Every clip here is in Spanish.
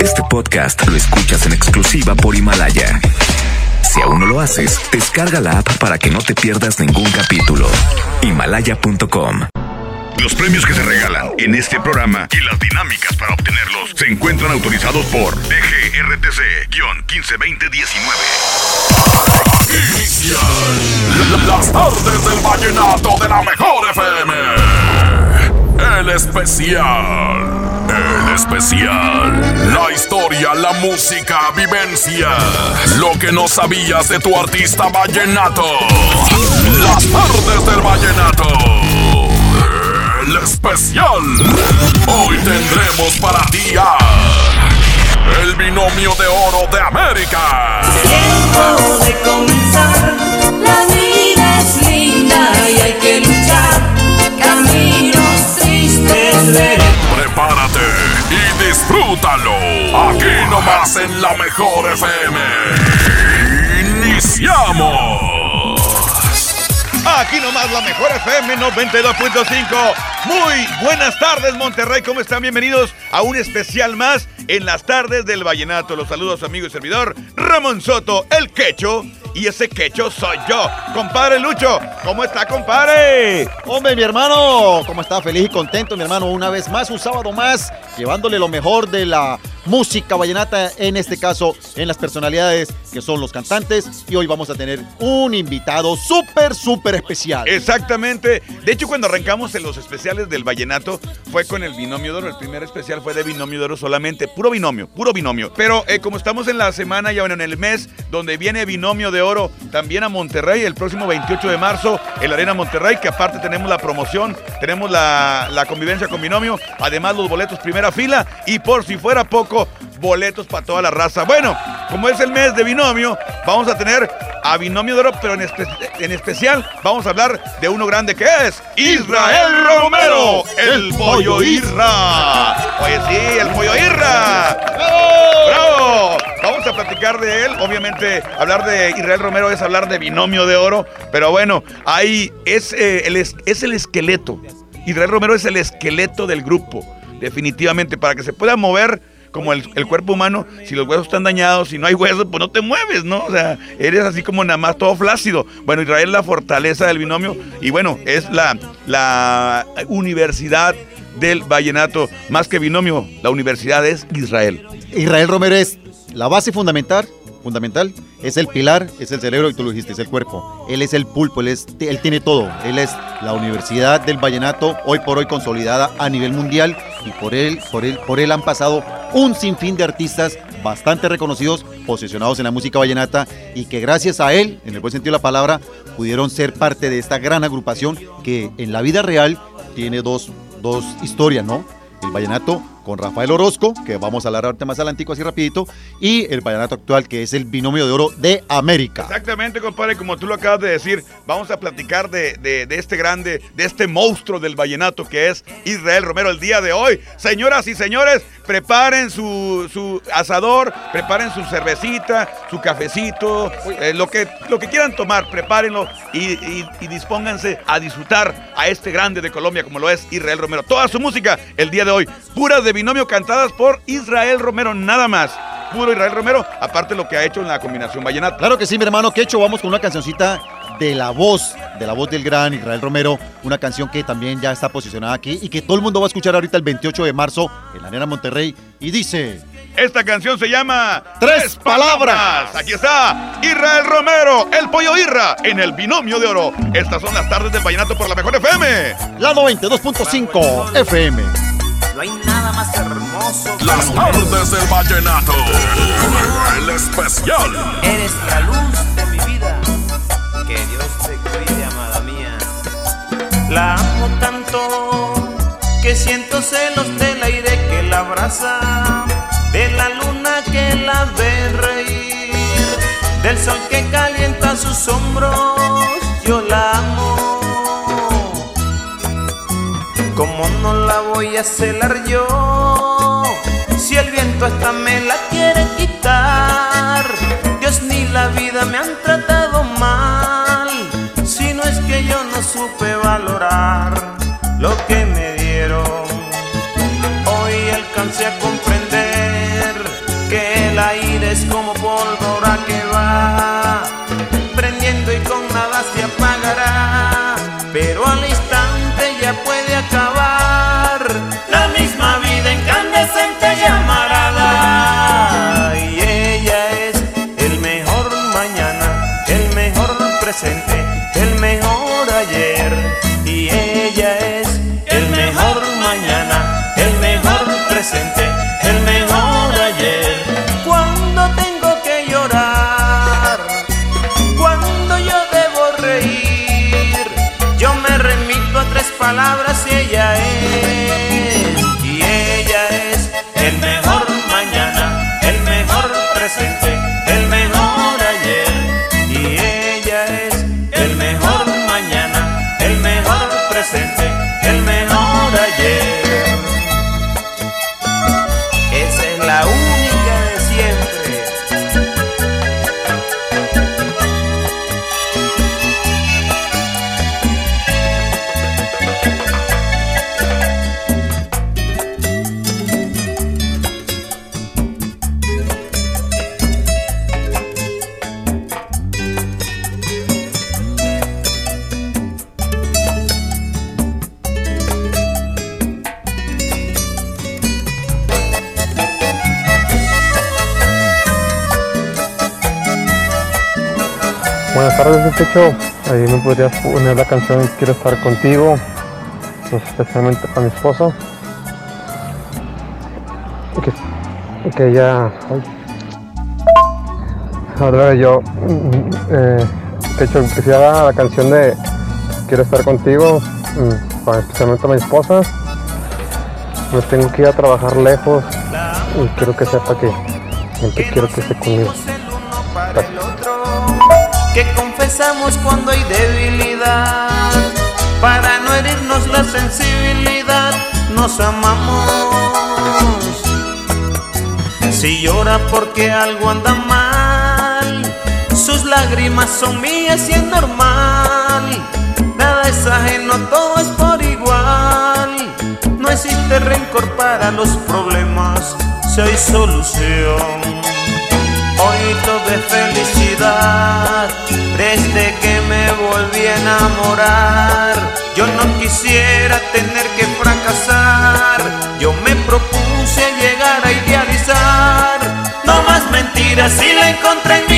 Este podcast lo escuchas en exclusiva por Himalaya. Si aún no lo haces, descarga la app para que no te pierdas ningún capítulo. Himalaya.com Los premios que se regalan en este programa y las dinámicas para obtenerlos se encuentran autorizados por DGRTC-152019. Inician las tardes del vallenato de la mejor FM. El especial. El especial. La historia, la música, vivencia. Lo que no sabías de tu artista vallenato. Las tardes del vallenato. El especial. Hoy tendremos para ti a el binomio de oro de América. Tiempo de comenzar, la vida es linda y hay que luchar. Caminos tristes veré. Disfrútalo. Aquí nomás en la mejor FM. Iniciamos. Aquí nomás la mejor FM 92.5. Muy buenas tardes Monterrey, ¿cómo están? Bienvenidos a un especial más en las tardes del Vallenato. Los saludos amigo y servidor Ramón Soto, el quecho. Y ese quecho soy yo. Compadre Lucho, ¿cómo está compadre? Hombre, mi hermano, ¿cómo está? Feliz y contento, mi hermano. Una vez más, un sábado más, llevándole lo mejor de la música vallenata, en este caso, en las personalidades que son los cantantes. Y hoy vamos a tener un invitado súper, súper especial. Exactamente. De hecho, cuando arrancamos en los especiales del Vallenato, fue con el binomio de oro. El primer especial fue de binomio de oro solamente. Puro binomio, puro binomio. Pero eh, como estamos en la semana, ya bueno, en el mes donde viene binomio de oro también a Monterrey, el próximo 28 de marzo, en la Arena Monterrey, que aparte tenemos la promoción, tenemos la, la convivencia con binomio, además los boletos primera fila y por si fuera poco, boletos para toda la raza. Bueno, como es el mes de binomio, vamos a tener a binomio de oro, pero en, espe- en especial vamos a hablar de uno grande que es Israel Romero, el pollo Irra. Oye, sí, el pollo Irra. ¡Bravo! Vamos a platicar de él. Obviamente, hablar de Israel Romero es hablar de binomio de oro, pero bueno, ahí es, eh, el, es, es el esqueleto. Israel Romero es el esqueleto del grupo, definitivamente, para que se pueda mover como el, el cuerpo humano, si los huesos están dañados, si no hay huesos, pues no te mueves, ¿no? O sea, eres así como nada más todo flácido. Bueno, Israel es la fortaleza del binomio y bueno, es la, la universidad del vallenato, más que binomio, la universidad es Israel. Israel Romero es la base fundamental, fundamental, es el pilar, es el cerebro, y tú lo dijiste, es el cuerpo. Él es el pulpo, él, es, él tiene todo. Él es la universidad del vallenato, hoy por hoy consolidada a nivel mundial, y por él, por él, por él han pasado un sinfín de artistas bastante reconocidos, posicionados en la música vallenata, y que gracias a él, en el buen sentido de la palabra, pudieron ser parte de esta gran agrupación que en la vida real tiene dos, dos historias, ¿no? El vallenato con Rafael Orozco, que vamos a hablar ahorita más adelante así rapidito, y el vallenato actual, que es el binomio de oro de América. Exactamente, compadre, como tú lo acabas de decir, vamos a platicar de, de- este grande, de este monstruo del vallenato que es Israel Romero el día de hoy. Señoras y señores, preparen su, su asador, preparen su cervecita, su cafecito, eh, lo, que, lo que quieran tomar, prepárenlo y, y- y dispónganse a disfrutar a este grande de Colombia como lo es Israel Romero. Toda su música el día de hoy, puras de binomio cantadas por Israel Romero, nada más. Puro Israel Romero, aparte lo que ha hecho en la combinación vallenata. Claro que sí, mi hermano Quecho, vamos con una cancioncita de la voz, de la voz del gran Israel Romero, una canción que también ya está posicionada aquí y que todo el mundo va a escuchar ahorita el 28 de marzo en la Arena Monterrey y dice... Esta canción se llama Tres palabras. Aquí está Israel Romero, el pollo Irra, en el binomio de oro. Estas son las tardes del vallenato por la mejor FM. La 92.5 FM. No hay nada más hermoso que Las tardes del vallenato. El especial. Eres la luz de mi vida. Que Dios te cuide, amada mía. La amo tanto que siento celos del aire que la abraza, de la luna que la ve reír, del sol que calienta sus hombros. Yo la amo. ¿Cómo no la voy a celar yo? Si el viento hasta me la quiere quitar. Dios ni la vida me han tratado mal. Si no es que yo no supe valorar lo que me Pecho. Ahí me podrías poner la canción Quiero estar contigo, pues, especialmente para mi esposa. Que, que ella. Ahora yo, mm, eh, Pecho, haga la canción de Quiero estar contigo, mm, para especialmente a mi esposa. Me tengo que ir a trabajar lejos y quiero que sepa que siempre quiero que esté conmigo. para confesamos cuando hay debilidad. Para no herirnos la sensibilidad nos amamos. Si llora porque algo anda mal sus lágrimas son mías y es normal. Nada es ajeno todo es por igual. No existe rencor para los problemas si hay solución. Hoy tuve felicidad desde que me volví a enamorar. Yo no quisiera tener que fracasar. Yo me propuse llegar a idealizar. No más mentiras y la encontré en mil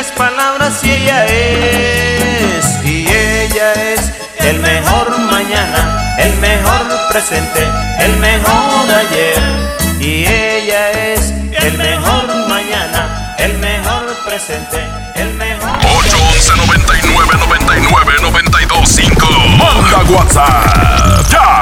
tres palabras y ella es, y ella es el mejor mañana, el mejor presente, el mejor ayer. Y ella es el mejor mañana, el mejor presente, el mejor 811 99 99 92 5. Manda WhatsApp.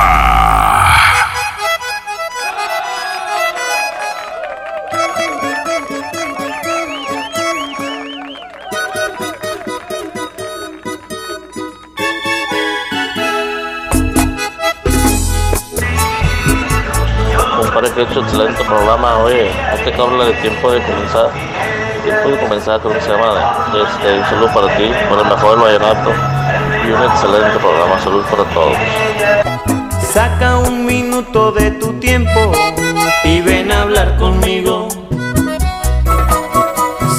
Hecho excelente programa. Oye, hay que hablar de tiempo de comenzar. Tiempo de comenzar, creo que se llama. Este, un saludo para ti, por el mejor vallenato. Y un excelente programa. Salud para todos. Saca un minuto de tu tiempo y ven a hablar conmigo.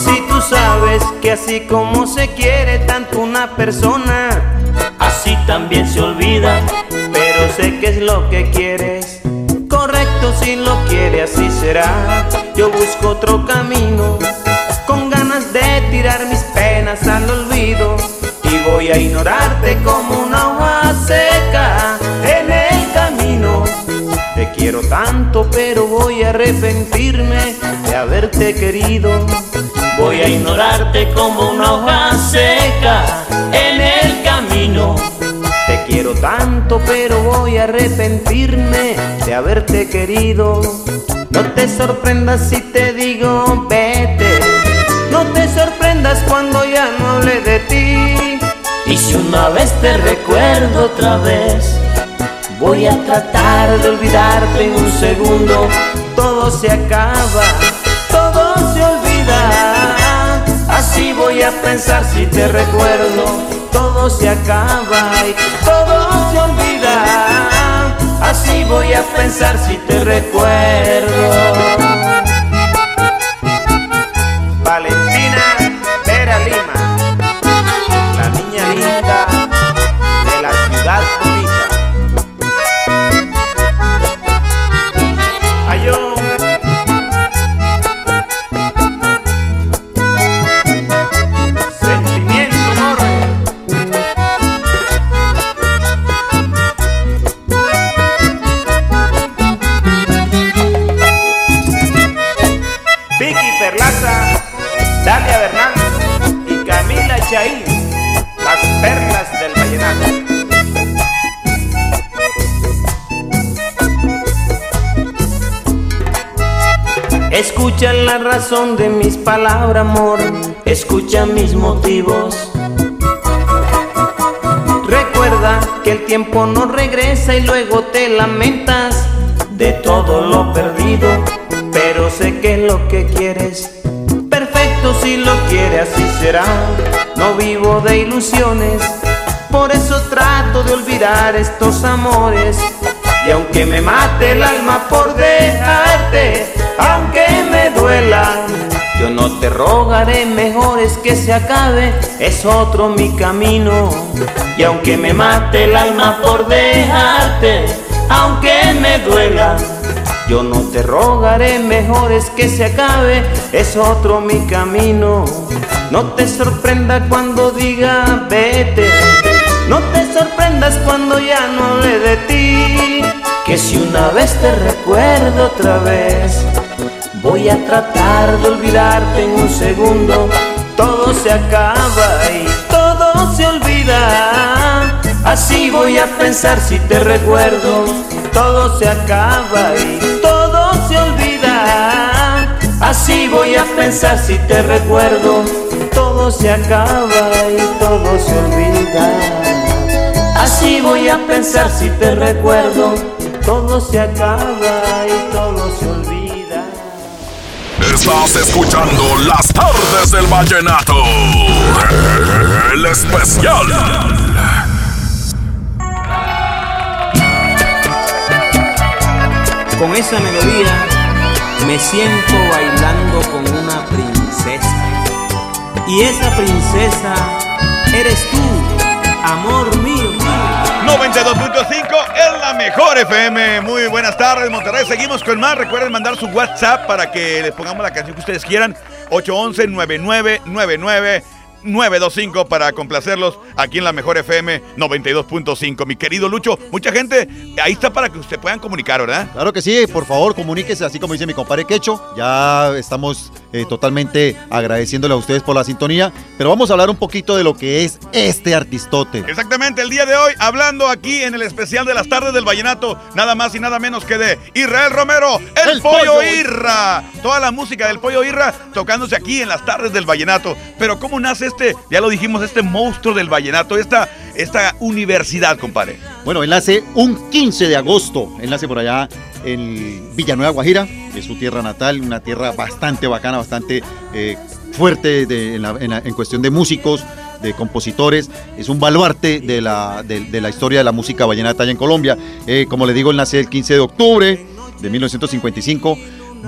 Si tú sabes que así como se quiere tanto una persona, así también se olvida. Pero sé que es lo que quieres. Si lo quiere, así será. Yo busco otro camino, con ganas de tirar mis penas al olvido. Y voy a ignorarte como una hoja seca en el camino. Te quiero tanto, pero voy a arrepentirme de haberte querido. Voy a ignorarte como una hoja seca en el camino. Te quiero tanto, pero voy a arrepentirme de haberte querido. No te sorprendas si te digo vete. No te sorprendas cuando ya no hable de ti. Y si una vez te recuerdo otra vez, voy a tratar de olvidarte en un segundo. Todo se acaba, todo se olvida. Así voy a pensar si te recuerdo. Todo se acaba y todo se olvida. Así voy a pensar si te recuerdo. Valentina Vera Lima, la niña linda de la ciudad Escucha la razón de mis palabras, amor. Escucha mis motivos. Recuerda que el tiempo no regresa y luego te lamentas de todo lo perdido. Pero sé que es lo que quieres. Perfecto si lo quiere, así será. No vivo de ilusiones. Por eso trato de olvidar estos amores. Y aunque me mate el alma por dejarte, aunque me yo no te rogaré, mejor es que se acabe, es otro mi camino. Y aunque me mate el alma por dejarte, aunque me duela, yo no te rogaré, mejor es que se acabe, es otro mi camino. No te sorprenda cuando diga vete, no te sorprendas cuando ya no le de ti. Que si una vez te recuerdo otra vez, voy a tratar de olvidarte en un segundo. Todo se acaba y todo se olvida. Así voy a pensar si te recuerdo. Todo se acaba y todo se olvida. Así voy a pensar si te recuerdo. Todo se acaba y todo se olvida. Así voy a pensar si te recuerdo. Todo se acaba Estás escuchando las tardes del vallenato. El especial. Con esa melodía me siento bailando con una princesa. Y esa princesa eres tú, amor mío. 92.5 es la mejor FM. Muy buenas tardes, Monterrey. Seguimos con más. Recuerden mandar su WhatsApp para que les pongamos la canción que ustedes quieran. 811-9999. 925 para complacerlos aquí en la mejor FM 92.5. Mi querido Lucho, mucha gente ahí está para que ustedes puedan comunicar, ¿verdad? Claro que sí, por favor, comuníquese, así como dice mi compadre Quecho. Ya estamos eh, totalmente agradeciéndole a ustedes por la sintonía, pero vamos a hablar un poquito de lo que es este artistote. Exactamente, el día de hoy, hablando aquí en el especial de las tardes del Vallenato, nada más y nada menos que de Israel Romero, el, El Pollo, Pollo Irra. Toda la música del Pollo Irra tocándose aquí en las tardes del Vallenato. Pero ¿cómo nace este, ya lo dijimos, este monstruo del Vallenato, esta, esta universidad, compadre? Bueno, él nace un 15 de agosto. Él nace por allá en Villanueva, Guajira, es su tierra natal, una tierra bastante bacana, bastante eh, fuerte de- en, cuestión de músicos, de compositores. Es un baluarte de la, de, la historia de la música vallenata allá en Colombia. Eh, como le digo, él nace el 15 de octubre de 1955.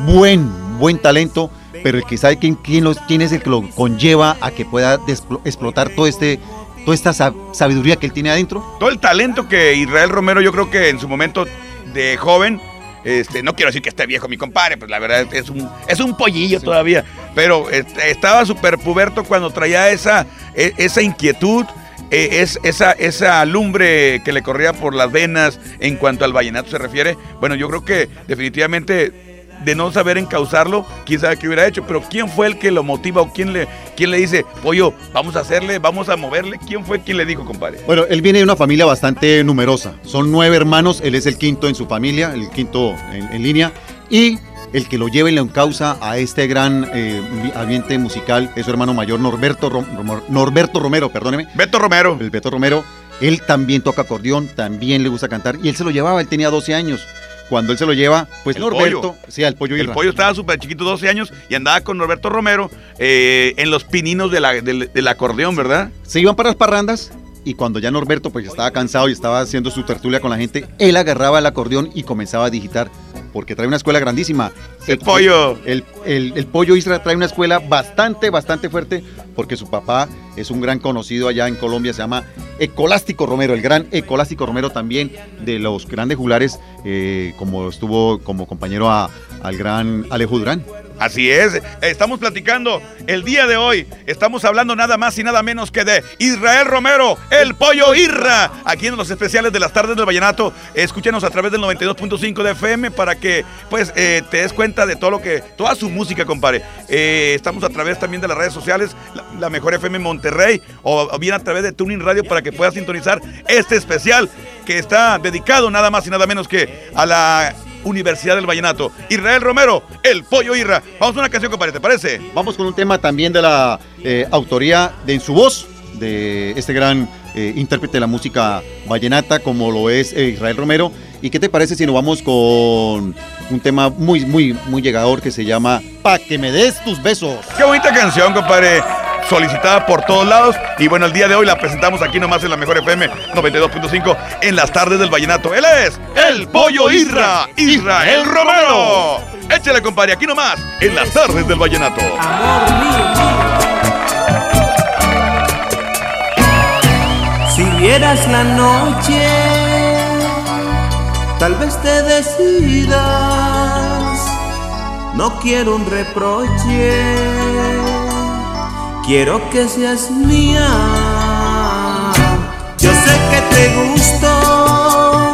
Buen, buen talento, pero el que sabe quién, quién, los- quién es el que lo conlleva a que pueda explotar todo este, toda esta sab- sabiduría que él tiene adentro. Todo el talento que Israel Romero, yo creo que en su momento de joven, este, no quiero decir que esté viejo mi compadre, pues la verdad es un, es un pollillo todavía, pero este, estaba súper puberto cuando traía esa, e- esa inquietud, eh, es, esa, esa lumbre que le corría por las venas en cuanto al vallenato se refiere. Bueno, yo creo que definitivamente de no saber encauzarlo, quién sabe qué hubiera hecho, pero quién fue el que lo motiva o quién le, quién le dice, pollo, vamos a hacerle, vamos a moverle, quién fue quien le dijo, compadre. Bueno, él viene de una familia bastante numerosa. Son nueve hermanos, él es el quinto en su familia, el quinto en, en línea. Y el que lo lleva y lo encausa a este gran eh, ambiente musical es su hermano mayor, Norberto, Rom- Norberto Romero, perdóneme. Beto Romero. El Beto Romero. Él también toca acordeón, también le gusta cantar. Y él se lo llevaba, él tenía 12 años. Cuando él se lo lleva, pues El Norberto, pollo. sí, al pollo El Irra. pollo estaba súper chiquito, 12 años, y andaba con Norberto Romero eh, en los pininos de la- del, del acordeón, ¿verdad? se iban para las parrandas y cuando ya Norberto pues estaba cansado y estaba haciendo su tertulia con la gente, él agarraba el acordeón y comenzaba a digitar, porque trae una escuela grandísima. El pollo. El, el- el pollo Isra trae una escuela bastante, bastante fuerte, porque su papá es un gran conocido allá en Colombia, se llama Ecolástico Romero, el gran Ecolástico Romero también de los grandes juglares, eh, como estuvo como compañero a- al gran Alejo Durán. Así es, estamos platicando el día de hoy, estamos hablando nada más y nada menos que de Israel Romero, el pollo Irra, aquí en los especiales de las tardes del Vallenato. Escúchenos a través del 92.5 de FM para que pues eh, te des cuenta de todo lo que, toda su música, compadre. Eh, estamos a través también de las redes sociales, la, mejor FM Monterrey, o, o bien a través de Tuning Radio para que puedas sintonizar este especial que está dedicado nada más y nada menos que a la Universidad del Vallenato. Israel Romero, el pollo Irra. Vamos a una canción, compadre, ¿te parece? Vamos con un tema también de la eh, autoría de En su voz, de este gran eh, intérprete de la música vallenata, como lo es eh, Israel Romero. ¿Y qué te parece si nos vamos con un tema muy, muy, muy llegador que se llama Pa' que me des tus besos? Qué bonita canción, compadre. Solicitada por todos lados. Y bueno, el día de hoy la presentamos aquí nomás en la Mejor FM 92.5 en las tardes del Vallenato. Él es el Pollo Isra, Israel Romero. Échale, compadre, aquí nomás en las tardes del Vallenato. Si vieras la noche, tal vez te decidas. No quiero un reproche, quiero que seas mía. Yo sé que te gusto,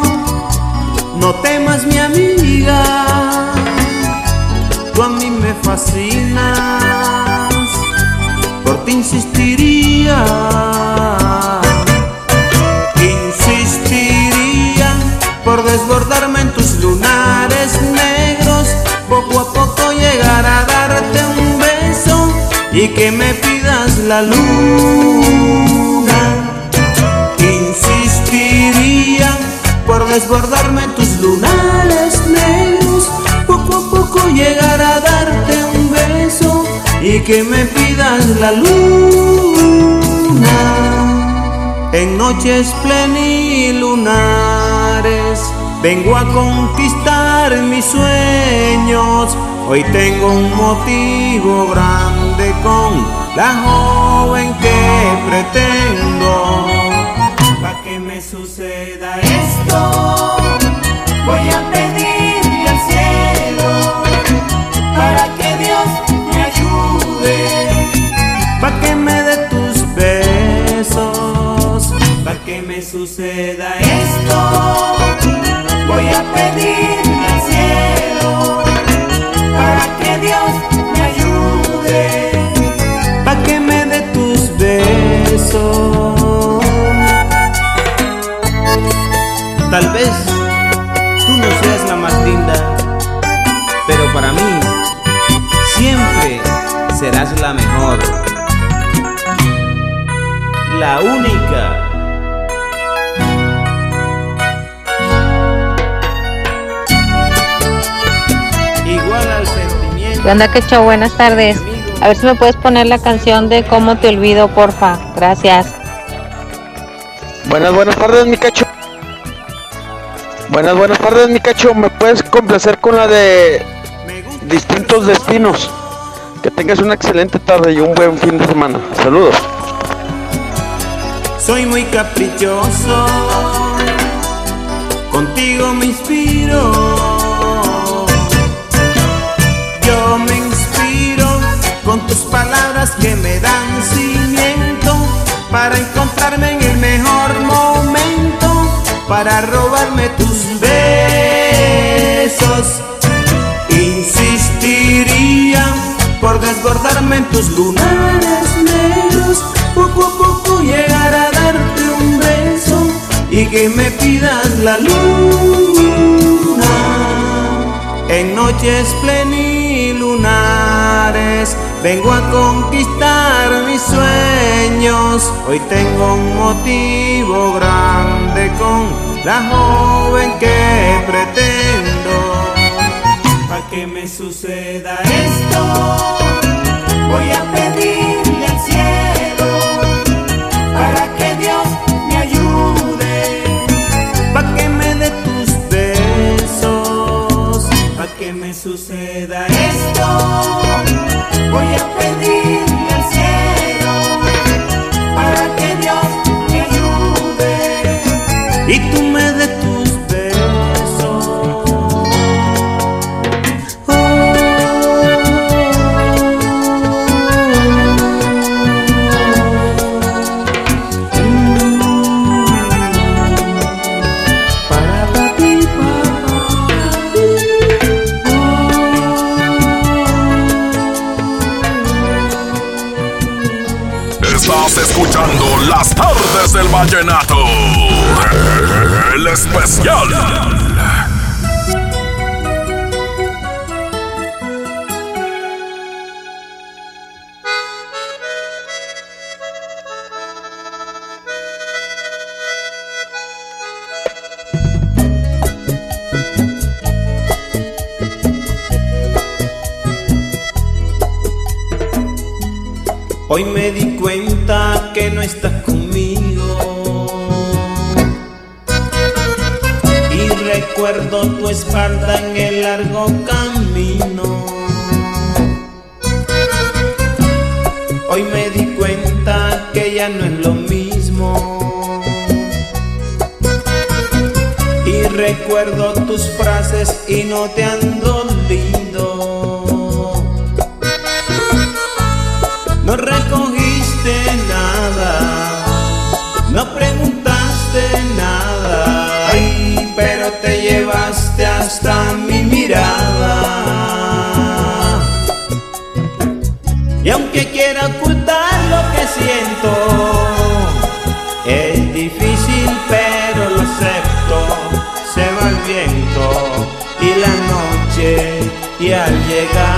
no temas mi amiga. Tú a mí me fascinas, por ti insistiría. Insistiría por desbordarme en tus lunares negros, poco a poco llegar a darte un beso y que me la luna. Insistiría por desbordarme tus lunares negros, poco a poco llegar a darte un beso y que me pidas la luna. En noches plenilunares vengo a conquistar mis sueños. Hoy tengo un motivo grande con la joven que pretendo. Pa' que me suceda esto, voy a pedirle al cielo para que Dios me ayude. Pa' que me dé tus besos, pa' que me suceda Tal vez tú no seas la más linda, pero para mí siempre serás la mejor, la única. Igual al sentimiento. ¿Qué onda, Quecho? Buenas tardes. A ver si me puedes poner la canción de Cómo te olvido, porfa. Gracias. Buenas, buenas tardes, mi cacho. Buenas, buenas tardes, mi cacho. ¿Me puedes complacer con la de distintos destinos? Que tengas una excelente tarde y un buen fin de semana. Saludos. Soy muy caprichoso, contigo me inspiro. Yo me inspiro con tus palabras que me dan cimiento para encontrarme en el mejor para robarme tus besos. Insistiría por desbordarme en tus lunares negros, poco a poco llegar a darte un beso y que me pidas la luna. En noches plenilunares vengo a conquistar mis sueños. Hoy tengo un motivo grande con la joven que pretendo. Pa' que me suceda esto, voy a pedirle al cielo para que Dios me ayude. Pa' que me dé tus besos, pa' que me suceda esto, voy a pedirle del vallenato. El especial. Hoy me di cuenta que no estás conmigo recuerdo tu espalda en el largo camino. Hoy me di cuenta que ya no es lo mismo. Y recuerdo tus frases y no te han dolido. No recogiste Y aunque quiera ocultar lo que siento, es difícil, pero lo acepto. Se va el viento y la noche, y al llegar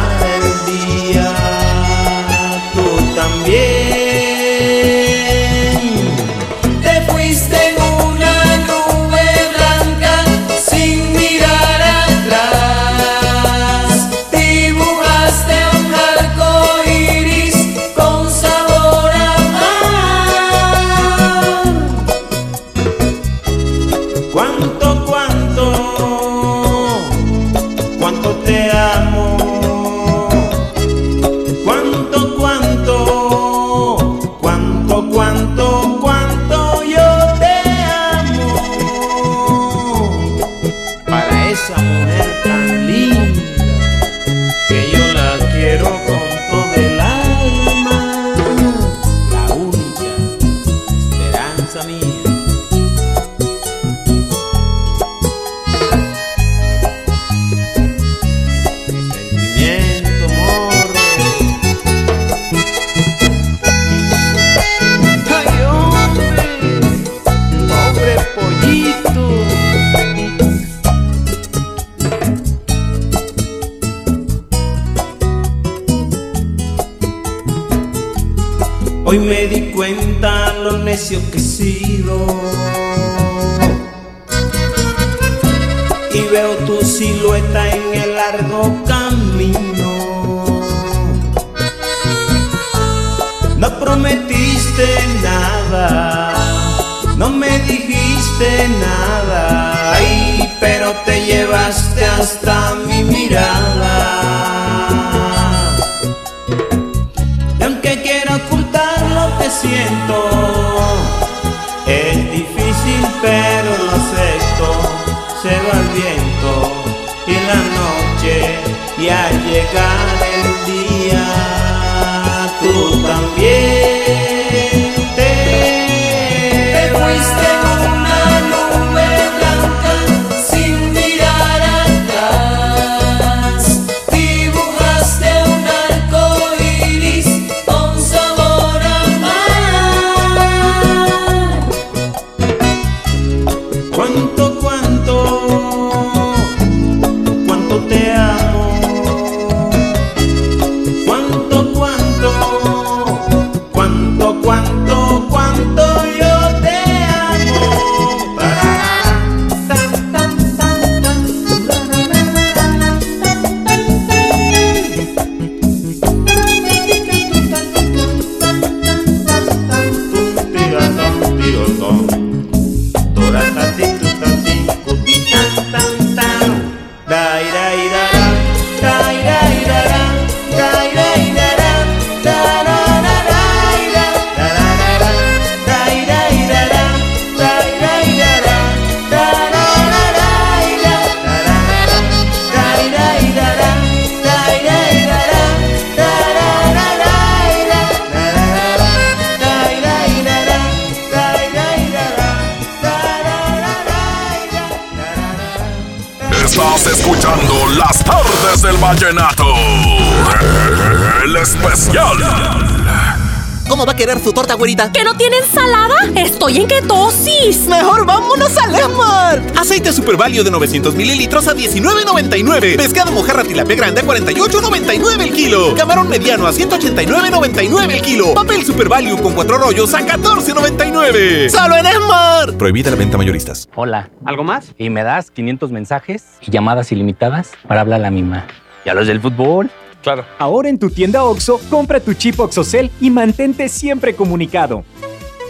Super Value de 900 mililitros a 19.99. Pescado mojarra tilapia grande a 48.99 el kilo. Camarón mediano a 189.99 el kilo. Papel Super Value con cuatro rollos a 14.99. ¡Solo en Esmart! Prohibida la venta mayoristas. Hola. ¿Algo más? Y me das 500 mensajes y llamadas ilimitadas para hablar a la misma. ¿Y a los del fútbol? Claro. Ahora en tu tienda OXO, compra tu chip OXOCEL y mantente siempre comunicado.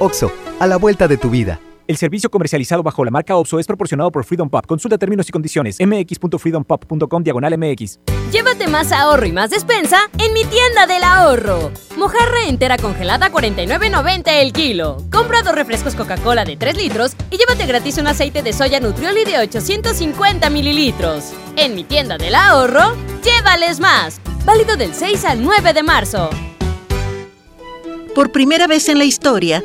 OXO, a la vuelta de tu vida. El servicio comercializado bajo la marca OPSO es proporcionado por Freedom Pop. Consulta términos y condiciones. mx.freedompop.com diagonal mx. Llévate más ahorro y más despensa en mi tienda del ahorro. Mojarra entera congelada 49.90 el kilo. Compra dos refrescos Coca-Cola de 3 litros y llévate gratis un aceite de soya Nutrioli de 850 mililitros. En mi tienda del ahorro, llévales más. Válido del 6 al 9 de marzo. Por primera vez en la historia,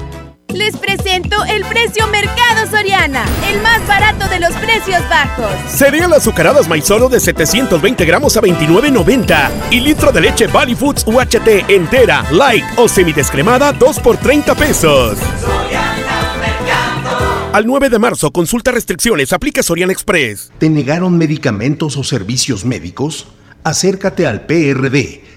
Les presento el precio Mercado Soriana, el más barato de los precios bajos. Cereal azucaradas maizoro de 720 gramos a 29.90 y litro de leche Valley Foods UHT entera, light o semidescremada 2 por 30 pesos. Al 9 de marzo, consulta restricciones, aplica Soriana Express. ¿Te negaron medicamentos o servicios médicos? Acércate al PRD,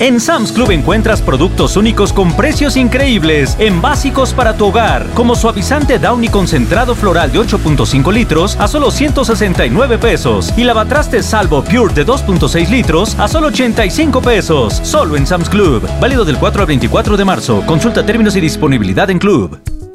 En Sam's Club encuentras productos únicos con precios increíbles en básicos para tu hogar, como suavizante Downy concentrado floral de 8.5 litros a solo 169 pesos y lavatrastes Salvo Pure de 2.6 litros a solo 85 pesos, solo en Sam's Club. Válido del 4 al 24 de marzo. Consulta términos y disponibilidad en Club.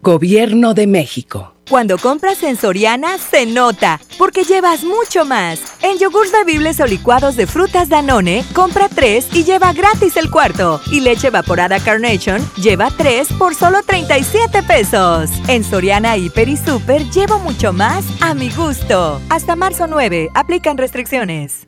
Gobierno de México. Cuando compras en Soriana, se nota, porque llevas mucho más. En yogurts bebibles o licuados de frutas Danone, compra 3 y lleva gratis el cuarto. Y leche evaporada Carnation, lleva 3 por solo 37 pesos. En Soriana, Hiper y Super, llevo mucho más a mi gusto. Hasta marzo 9, aplican restricciones.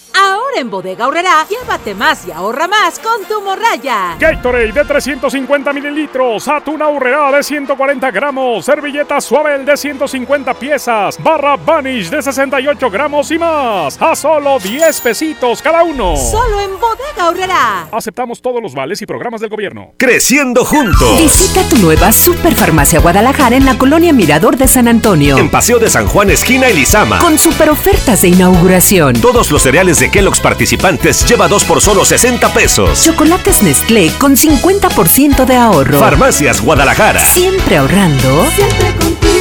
Ahora en Bodega Horrera, llévate más y ahorra más con tu morraya. Gatorade de 350 mililitros, atún Horrera de 140 gramos, servilleta Suavel de 150 piezas, barra Vanish de 68 gramos y más. A solo 10 pesitos cada uno. Solo en Bodega Horrera. Aceptamos todos los vales y programas del gobierno. Creciendo juntos. Visita tu nueva Superfarmacia Guadalajara en la colonia Mirador de San Antonio. En Paseo de San Juan, esquina Elizama. Con super ofertas de inauguración. Todos los cereales de Kellogg's participantes lleva dos por solo 60 pesos. Chocolates Nestlé con 50% de ahorro. Farmacias Guadalajara. Siempre ahorrando. Siempre contigo.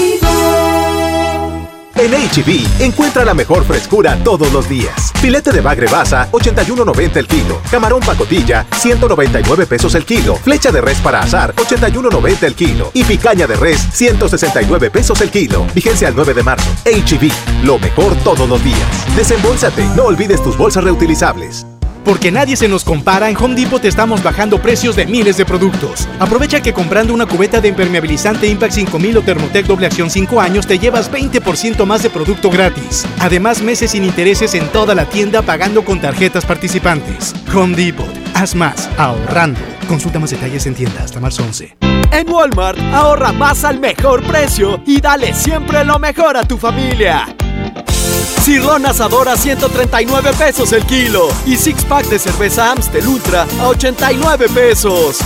En HB, encuentra la mejor frescura todos los días. Filete de bagre basa, 81.90 el kilo. Camarón pacotilla, 199 pesos el kilo. Flecha de res para asar, 81.90 el kilo. Y picaña de res, 169 pesos el kilo. Vigencia al 9 de marzo. HB, lo mejor todos los días. Desembolsate, no olvides tus bolsas reutilizables. Porque nadie se nos compara, en Home Depot te estamos bajando precios de miles de productos. Aprovecha que comprando una cubeta de impermeabilizante Impact 5000 o Thermotec doble acción 5 años te llevas 20% más de producto gratis. Además, meses sin intereses en toda la tienda pagando con tarjetas participantes. Home Depot, haz más, ahorrando. Consulta más detalles en tienda hasta marzo 11. En Walmart, ahorra más al mejor precio y dale siempre lo mejor a tu familia. Cirlón asador a 139 pesos el kilo y six pack de cerveza Amstel Ultra a 89 pesos.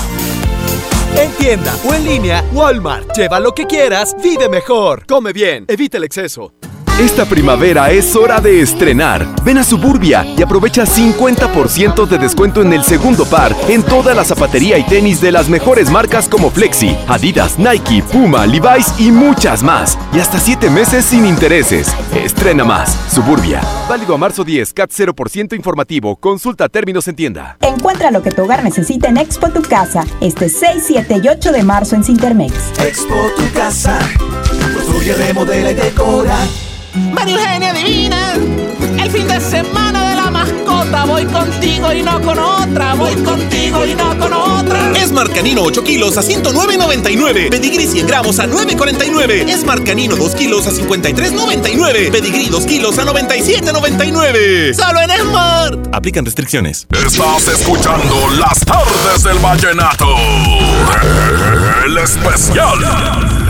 En tienda o en línea, Walmart. Lleva lo que quieras, vive mejor. Come bien, evita el exceso. Esta primavera es hora de estrenar. Ven a Suburbia y aprovecha 50% de descuento en el segundo par en toda la zapatería y tenis de las mejores marcas como Flexi, Adidas, Nike, Puma, Levi's y muchas más. Y hasta 7 meses sin intereses. Estrena más. Suburbia. Válido a marzo 10, CAT 0% informativo. Consulta términos en tienda. Encuentra lo que tu hogar necesita en Expo Tu Casa. Este 6, 7 y 8 de marzo en Cintermex. Expo Tu Casa. Construye, remodela y decora. María Eugenia Divina, el fin de semana de la mascota, voy contigo y no con otra, voy contigo y no con otra. Es Marcanino 8 kilos a 109.99. Pedigrí 100 gramos a 9.49. Es Marcanino 2 kilos a 53.99. Pedigrí 2 kilos a 97.99. Solo en Smart. Aplican restricciones. Estás escuchando las tardes del vallenato. El especial.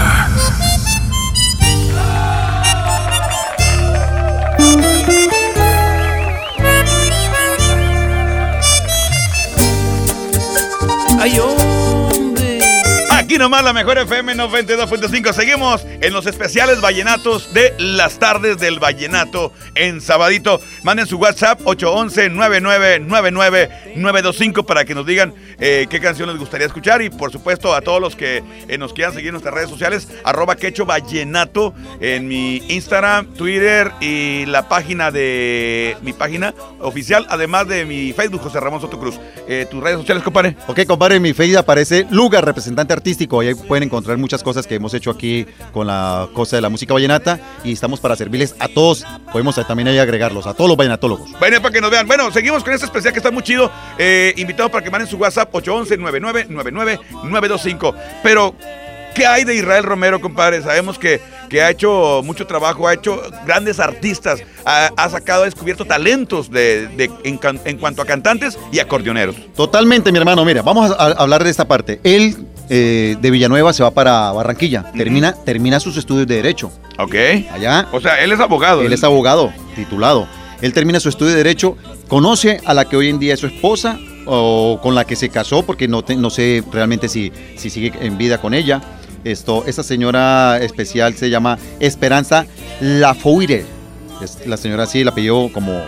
Aquí nomás la mejor FM 92.5. Seguimos en los especiales vallenatos de las tardes del vallenato en Sabadito. Manden su WhatsApp 811-9999-925 para que nos digan eh, qué canción les gustaría escuchar. Y por supuesto a todos los que eh, nos quieran seguir nuestras redes sociales, arroba quecho vallenato en mi Instagram, Twitter y la página de mi página oficial, además de mi Facebook, José Ramón Soto Cruz. Eh, tus redes sociales, compadre. Ok, compadre, en mi Facebook aparece Lugar, representante artístico. Ahí pueden encontrar muchas cosas que hemos hecho aquí con la cosa de la música vallenata. Y estamos para servirles a todos. Podemos también ahí agregarlos, a todos los vallenatólogos. Bueno, para que nos vean. Bueno, seguimos con este especial que está muy chido. Eh, invitados para que manden su WhatsApp 811-9999-925. Pero, ¿qué hay de Israel Romero, compadre? Sabemos que, que ha hecho mucho trabajo, ha hecho grandes artistas, ha, ha sacado, ha descubierto talentos de, de- en, cuanto a cantantes y acordeoneros. Totalmente, mi hermano. Mira, vamos a, a hablar de esta parte. Él eh, de Villanueva se va para Barranquilla. Termina, termina sus estudios de Derecho. Ok. Allá. O sea, él es abogado. Él es abogado, titulado. Él termina su estudio de Derecho, conoce a la que hoy en día es su esposa o con la que se casó, porque no, te- no sé realmente si, si sigue en vida con ella. Esto, esta señora especial se llama Esperanza Lafoire. Es la señora sí, la pidió como,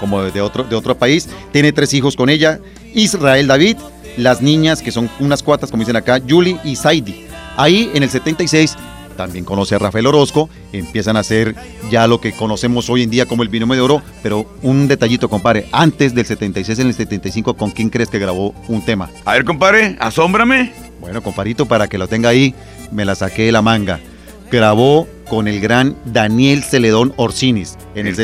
como de, otro, de otro país. Tiene tres hijos con ella. Israel David, las niñas, que son unas cuatas, como dicen acá, Julie y Saidi. Ahí en el 76 también conoce a Rafael Orozco, empiezan a hacer ya lo que conocemos hoy en día como el binomio de oro, pero un detallito, compadre, antes del 76, en el 75, ¿con quién crees que grabó un tema? A ver, compadre, asómbrame. Bueno, comparito, para que lo tenga ahí, me la saqué de la manga. Grabó con el gran Daniel Celedón Orsinis. En, el,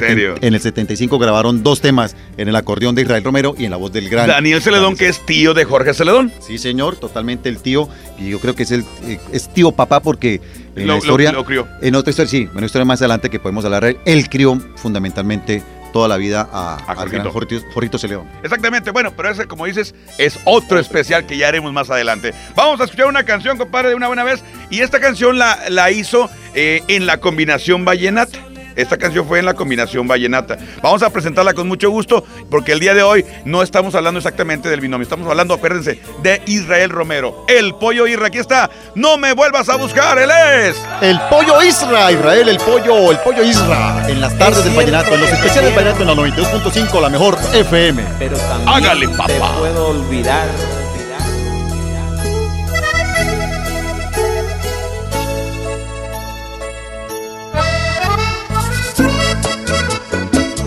¿En el 75 grabaron dos temas, en el acordeón de Israel Romero y en la voz del gran Daniel Celedón, que es tío de Jorge Celedón. Sí, señor, totalmente el tío. Y yo creo que es el eh, es tío papá porque en Lo- la lo- historia. lo crió. En otra historia, sí, en una historia más adelante que podemos hablar. Él crió fundamentalmente toda la vida a, al Jorgito. Jorgito, Jorgito Celedón. Exactamente, bueno, pero ese, como dices, es otro especial que ya haremos más adelante. Vamos a escuchar una canción, compadre, de una buena vez. Y esta canción la, la hizo eh, en la combinación vallenata. Esta canción fue en la combinación vallenata. Vamos a presentarla con mucho gusto, porque el día de hoy no estamos hablando exactamente del binomio, estamos hablando, acuérdense, de Israel Romero. El pollo Isra, aquí está. No me vuelvas a buscar, él es. El pollo Isra, Israel, el pollo, el pollo Isra. En las tardes del vallenato, en los especiales del vallenato en la 92.5, la mejor FM. Pero también Hágale, te papá. puedo olvidar.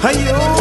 ¡Ay,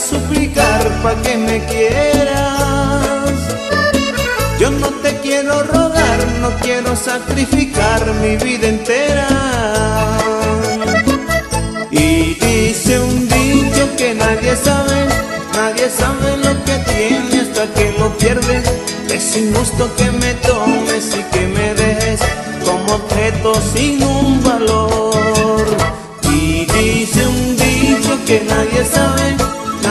suplicar pa' que me quieras. Yo no te quiero rogar, no quiero sacrificar mi vida entera. Y dice un dicho que nadie sabe, nadie sabe lo que tiene hasta que lo pierde. Es injusto que me tomes y que me dejes como objeto sin un valor. Y dice un dicho que nadie sabe,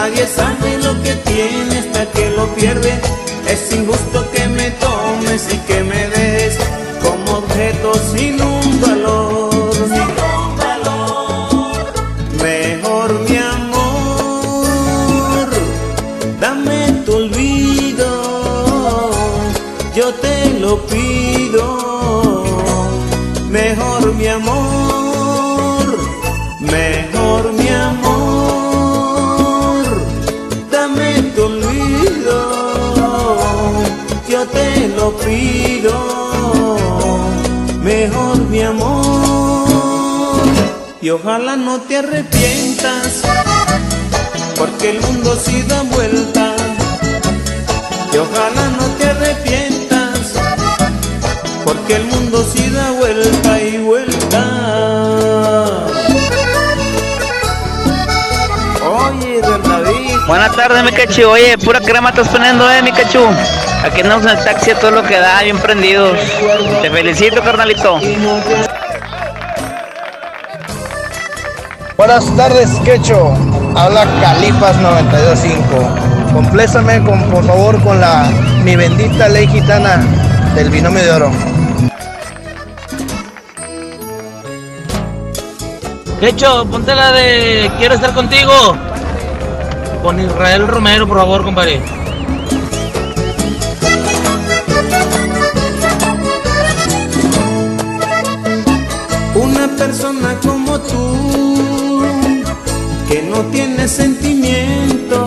nadie sabe lo que tiene hasta que lo pierde. Es injusto que me tomes y que me des como objeto sin un valor. Mejor mi amor, dame tu olvido, yo te lo pido. Mejor mi amor, mejor mi amor, te lo pido. Mejor mi amor, y ojalá no te arrepientas, porque el mundo sí da vuelta. Y ojalá no te arrepientas, porque el mundo sí Buenas tardes, mi cachu. Oye, pura crema estás poniendo, eh, mi cachu. Aquí andamos en el taxi a todo lo que da, bien prendidos. Te felicito, carnalito. Buenas tardes, Quecho. Habla Califas 925. Complézame, con, por favor, con la Mi bendita ley gitana del binomio de oro. Hecho, ponte la de Quiero estar contigo. Con Israel Romero, por favor, compadre. Una persona como tú, que no tiene sentimientos,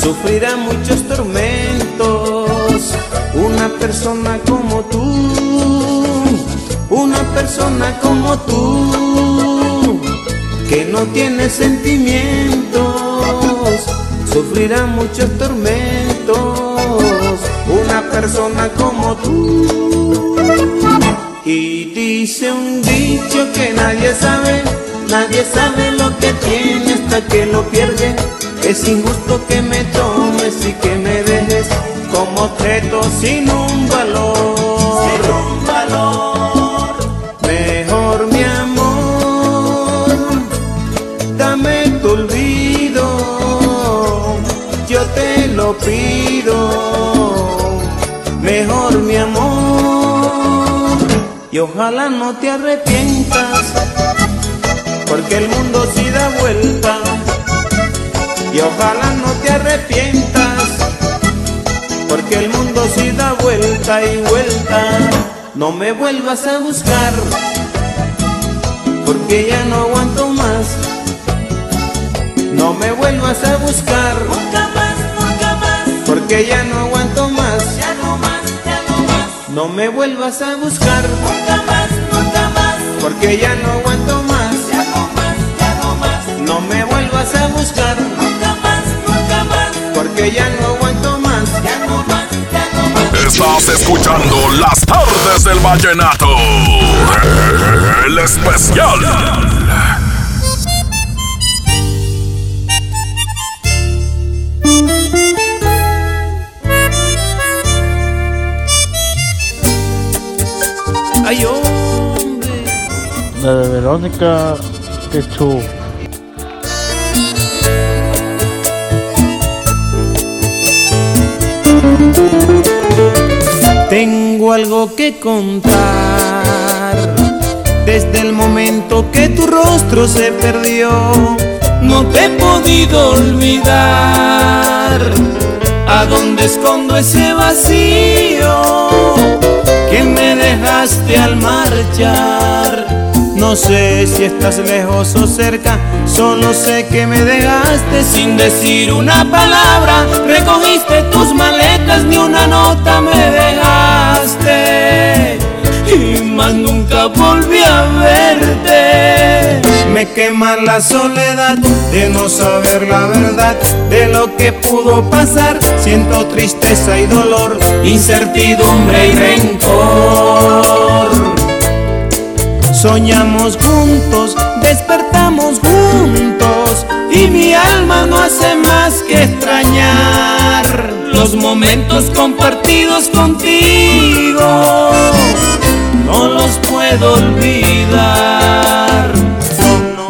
sufrirá muchos tormentos. Una persona como tú, una persona como tú, que no tiene sentimientos, sufrirá muchos tormentos. Una persona como tú. Y dice un dicho que nadie sabe, nadie sabe lo que tiene hasta que lo pierde. Es injusto que me tomes y que me dejes como objeto sin un valor. Sin un valor. Ojalá no te arrepientas, porque el mundo sí da vuelta. Y ojalá no te arrepientas, porque el mundo sí da vuelta y vuelta. No me vuelvas a buscar, porque ya no aguanto más. No me vuelvas a buscar, nunca más, nunca más, porque ya no No me vuelvas a buscar, nunca más, nunca más, porque ya no aguanto más. Ya no más, ya no más. No me vuelvas a buscar, nunca más, nunca más, porque ya no aguanto más. Ya no más, ya no más. Estás escuchando las tardes del vallenato. El especial. La de Verónica Quechú. Tengo algo que contar. Desde el momento que tu rostro se perdió, no te he podido olvidar. ¿A dónde escondo ese vacío que me dejaste al marchar? No sé si estás lejos o cerca, solo sé que me dejaste sin decir una palabra. Recogiste tus maletas, ni una nota me dejaste. Y más nunca volví a verte. Me quema la soledad de no saber la verdad de lo que pudo pasar. Siento tristeza y dolor, incertidumbre y rencor. Soñamos juntos, despertamos juntos y mi alma no hace más que extrañar los momentos compartidos contigo. No los puedo olvidar.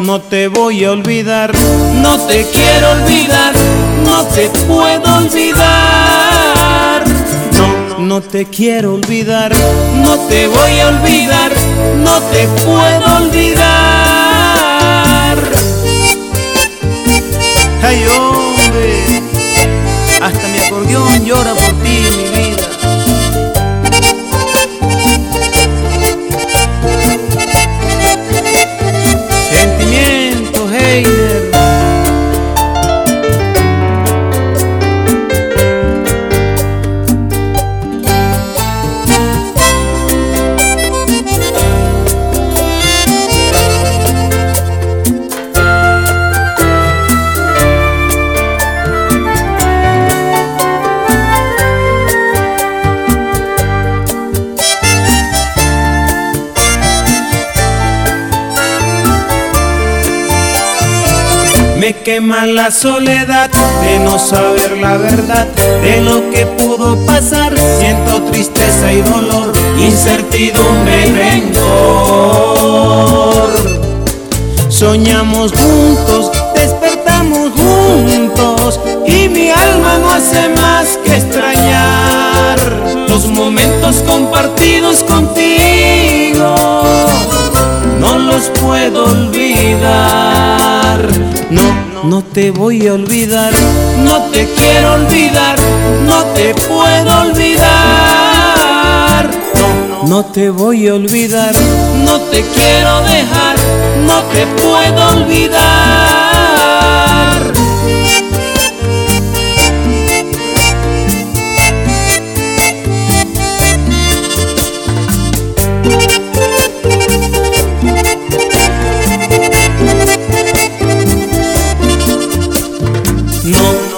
No, te voy a olvidar, no te quiero olvidar, no te puedo olvidar. No, te quiero olvidar, no te voy a olvidar, no te puedo olvidar. Ay, hombre, hasta mi acordeón llora quema la soledad de no saber la verdad de lo que pudo pasar. Siento tristeza y dolor, incertidumbre y rencor. Soñamos juntos, despertamos juntos y mi alma no hace más que extrañar los momentos compartidos contigo. No los puedo olvidar. No, te voy a olvidar. No te quiero olvidar. No te puedo olvidar. No, no te voy a olvidar. No te quiero dejar. No te puedo olvidar.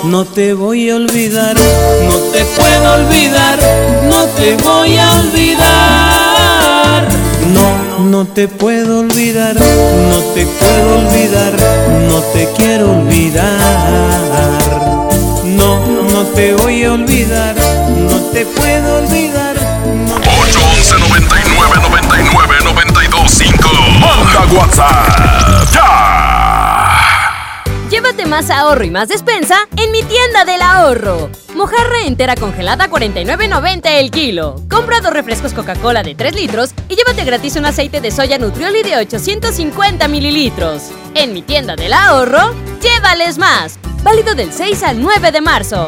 No, no te voy a olvidar, no te puedo olvidar, no te voy a olvidar. No, no te puedo olvidar, no te puedo olvidar, no te quiero olvidar. No, no te voy a olvidar, no te puedo olvidar. 811 99 99 92 5. Manda WhatsApp ya. Más ahorro y más despensa en mi tienda del ahorro. Mojarra entera congelada 49.90 el kilo. Compra dos refrescos Coca-Cola de 3 litros y llévate gratis un aceite de soya Nutrioli de 850 mililitros. En mi tienda del ahorro, llévales más. Válido del 6 al 9 de marzo.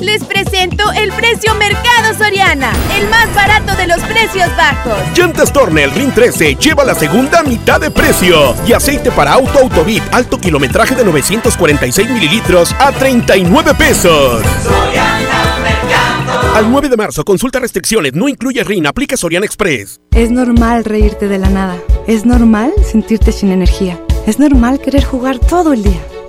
Les presento el precio Mercado Soriana, el más barato de los precios bajos. Llantas Tornel Ring 13 lleva la segunda mitad de precio. Y aceite para auto Autobit alto kilometraje de 946 mililitros a 39 pesos. Al 9 de marzo, consulta restricciones, no incluye RIN, aplica Soriana Express. Es normal reírte de la nada. Es normal sentirte sin energía. Es normal querer jugar todo el día.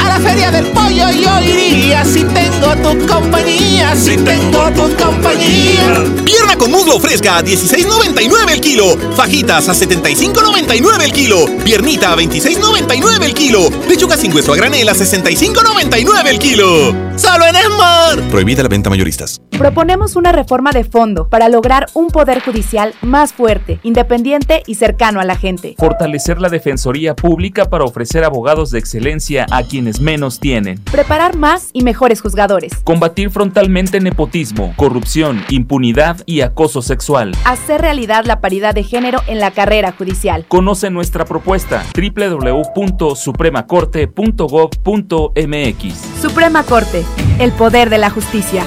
A la feria del pollo yo iría si tengo tu compañía, si tengo tu compañía. Pierna con muslo fresca a 16.99 el kilo. Fajitas a 75.99 el kilo. Piernita a 26.99 el kilo. Lechuga sin hueso a granel a 65.99 el kilo. Solo en Esmar. Prohibida la venta mayoristas. Proponemos una reforma de fondo para lograr un poder judicial más fuerte, independiente y cercano a la gente. Fortalecer la defensoría pública para ofrecer abogados de excelencia a quienes menos tienen. Preparar más y mejores juzgadores. Combatir frontalmente nepotismo, corrupción, impunidad y acoso sexual. Hacer realidad la paridad de género en la carrera judicial. Conoce nuestra propuesta www.supremacorte.gov.mx. Suprema Corte, el poder de la justicia.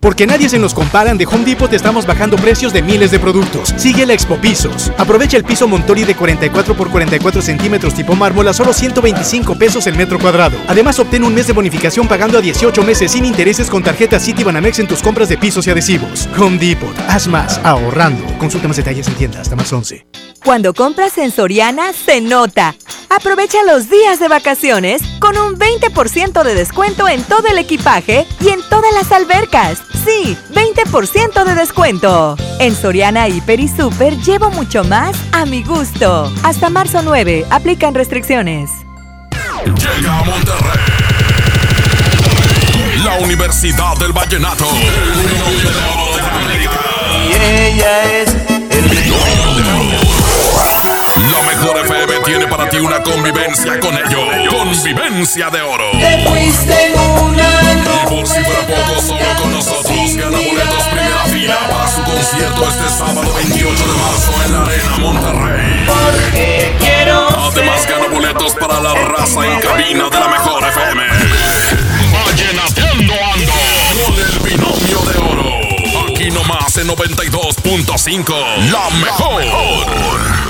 Porque nadie se nos comparan, de Home Depot estamos bajando precios de miles de productos. Sigue la Expo Pisos. Aprovecha el piso Montori de 44 por 44 centímetros tipo mármol a solo 125 pesos el metro cuadrado. Además, obtén un mes de bonificación pagando a 18 meses sin intereses con tarjeta Citibanamex en tus compras de pisos y adhesivos. Home Depot. Haz más ahorrando. Consulta más detalles en tienda hasta más 11. Cuando compras en Soriana, se nota. Aprovecha los días de vacaciones con un 20% de descuento en todo el equipaje y en todas las albercas. Sí, 20% de descuento. En Soriana Hiper y Super llevo mucho más a mi gusto. Hasta marzo 9, aplican restricciones. Llega a Monterrey. La Universidad del Vallenato. Y ella es FM tiene para ti una convivencia con ellos. Convivencia de oro. Te fuiste en un año. Y por si fuera poco, solo con nosotros gana boletos primera fila para su concierto este sábado 28 de marzo en la Arena Monterrey. Porque quiero Además gana boletos para la raza en cabina de la mejor FM. Vallenateando ando con el binomio de oro. Aquí nomás en 92.5. La mejor.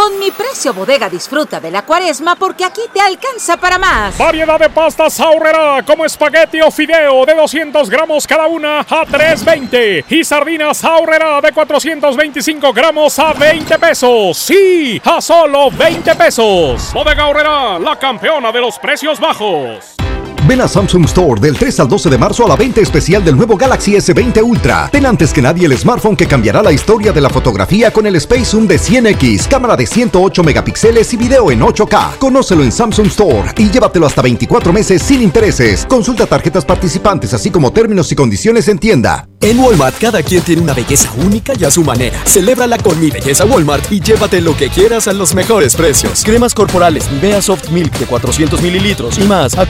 Con mi precio bodega disfruta de la cuaresma porque aquí te alcanza para más. Variedad de pastas ahorrará como espagueti o fideo de 200 gramos cada una a 3.20 y sardinas ahorrará de 425 gramos a 20 pesos. Sí, a solo 20 pesos. Bodega ahorrará, la campeona de los precios bajos. Ven a Samsung Store del 3 al 12 de marzo a la venta especial del nuevo Galaxy S20 Ultra. Ten antes que nadie el smartphone que cambiará la historia de la fotografía con el Space Zoom de 100X, cámara de 108 megapíxeles y video en 8K. Conócelo en Samsung Store y llévatelo hasta 24 meses sin intereses. Consulta tarjetas participantes así como términos y condiciones en tienda. En Walmart cada quien tiene una belleza única y a su manera. Celébrala con mi belleza Walmart y llévate lo que quieras a los mejores precios. Cremas corporales Nivea Soft Milk de 400 mililitros y más a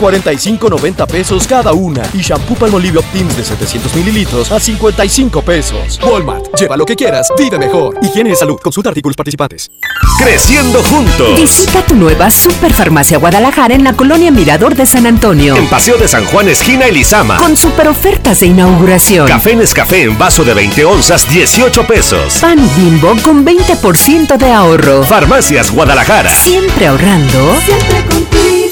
45.90 pesos cada una. Y shampoo Palmolive Optims de 700 mililitros a 55 pesos. Walmart, lleva lo que quieras, vive mejor. Higiene y salud, consulta artículos participantes. Creciendo juntos. Visita tu nueva Superfarmacia Guadalajara en la colonia Mirador de San Antonio. En Paseo de San Juan, esquina Elizama. Con super ofertas de inauguración. Café Nescafé en vaso de 20 onzas, 18 pesos. Pan Bimbo con 20% de ahorro. Farmacias Guadalajara. Siempre ahorrando. Siempre contigo.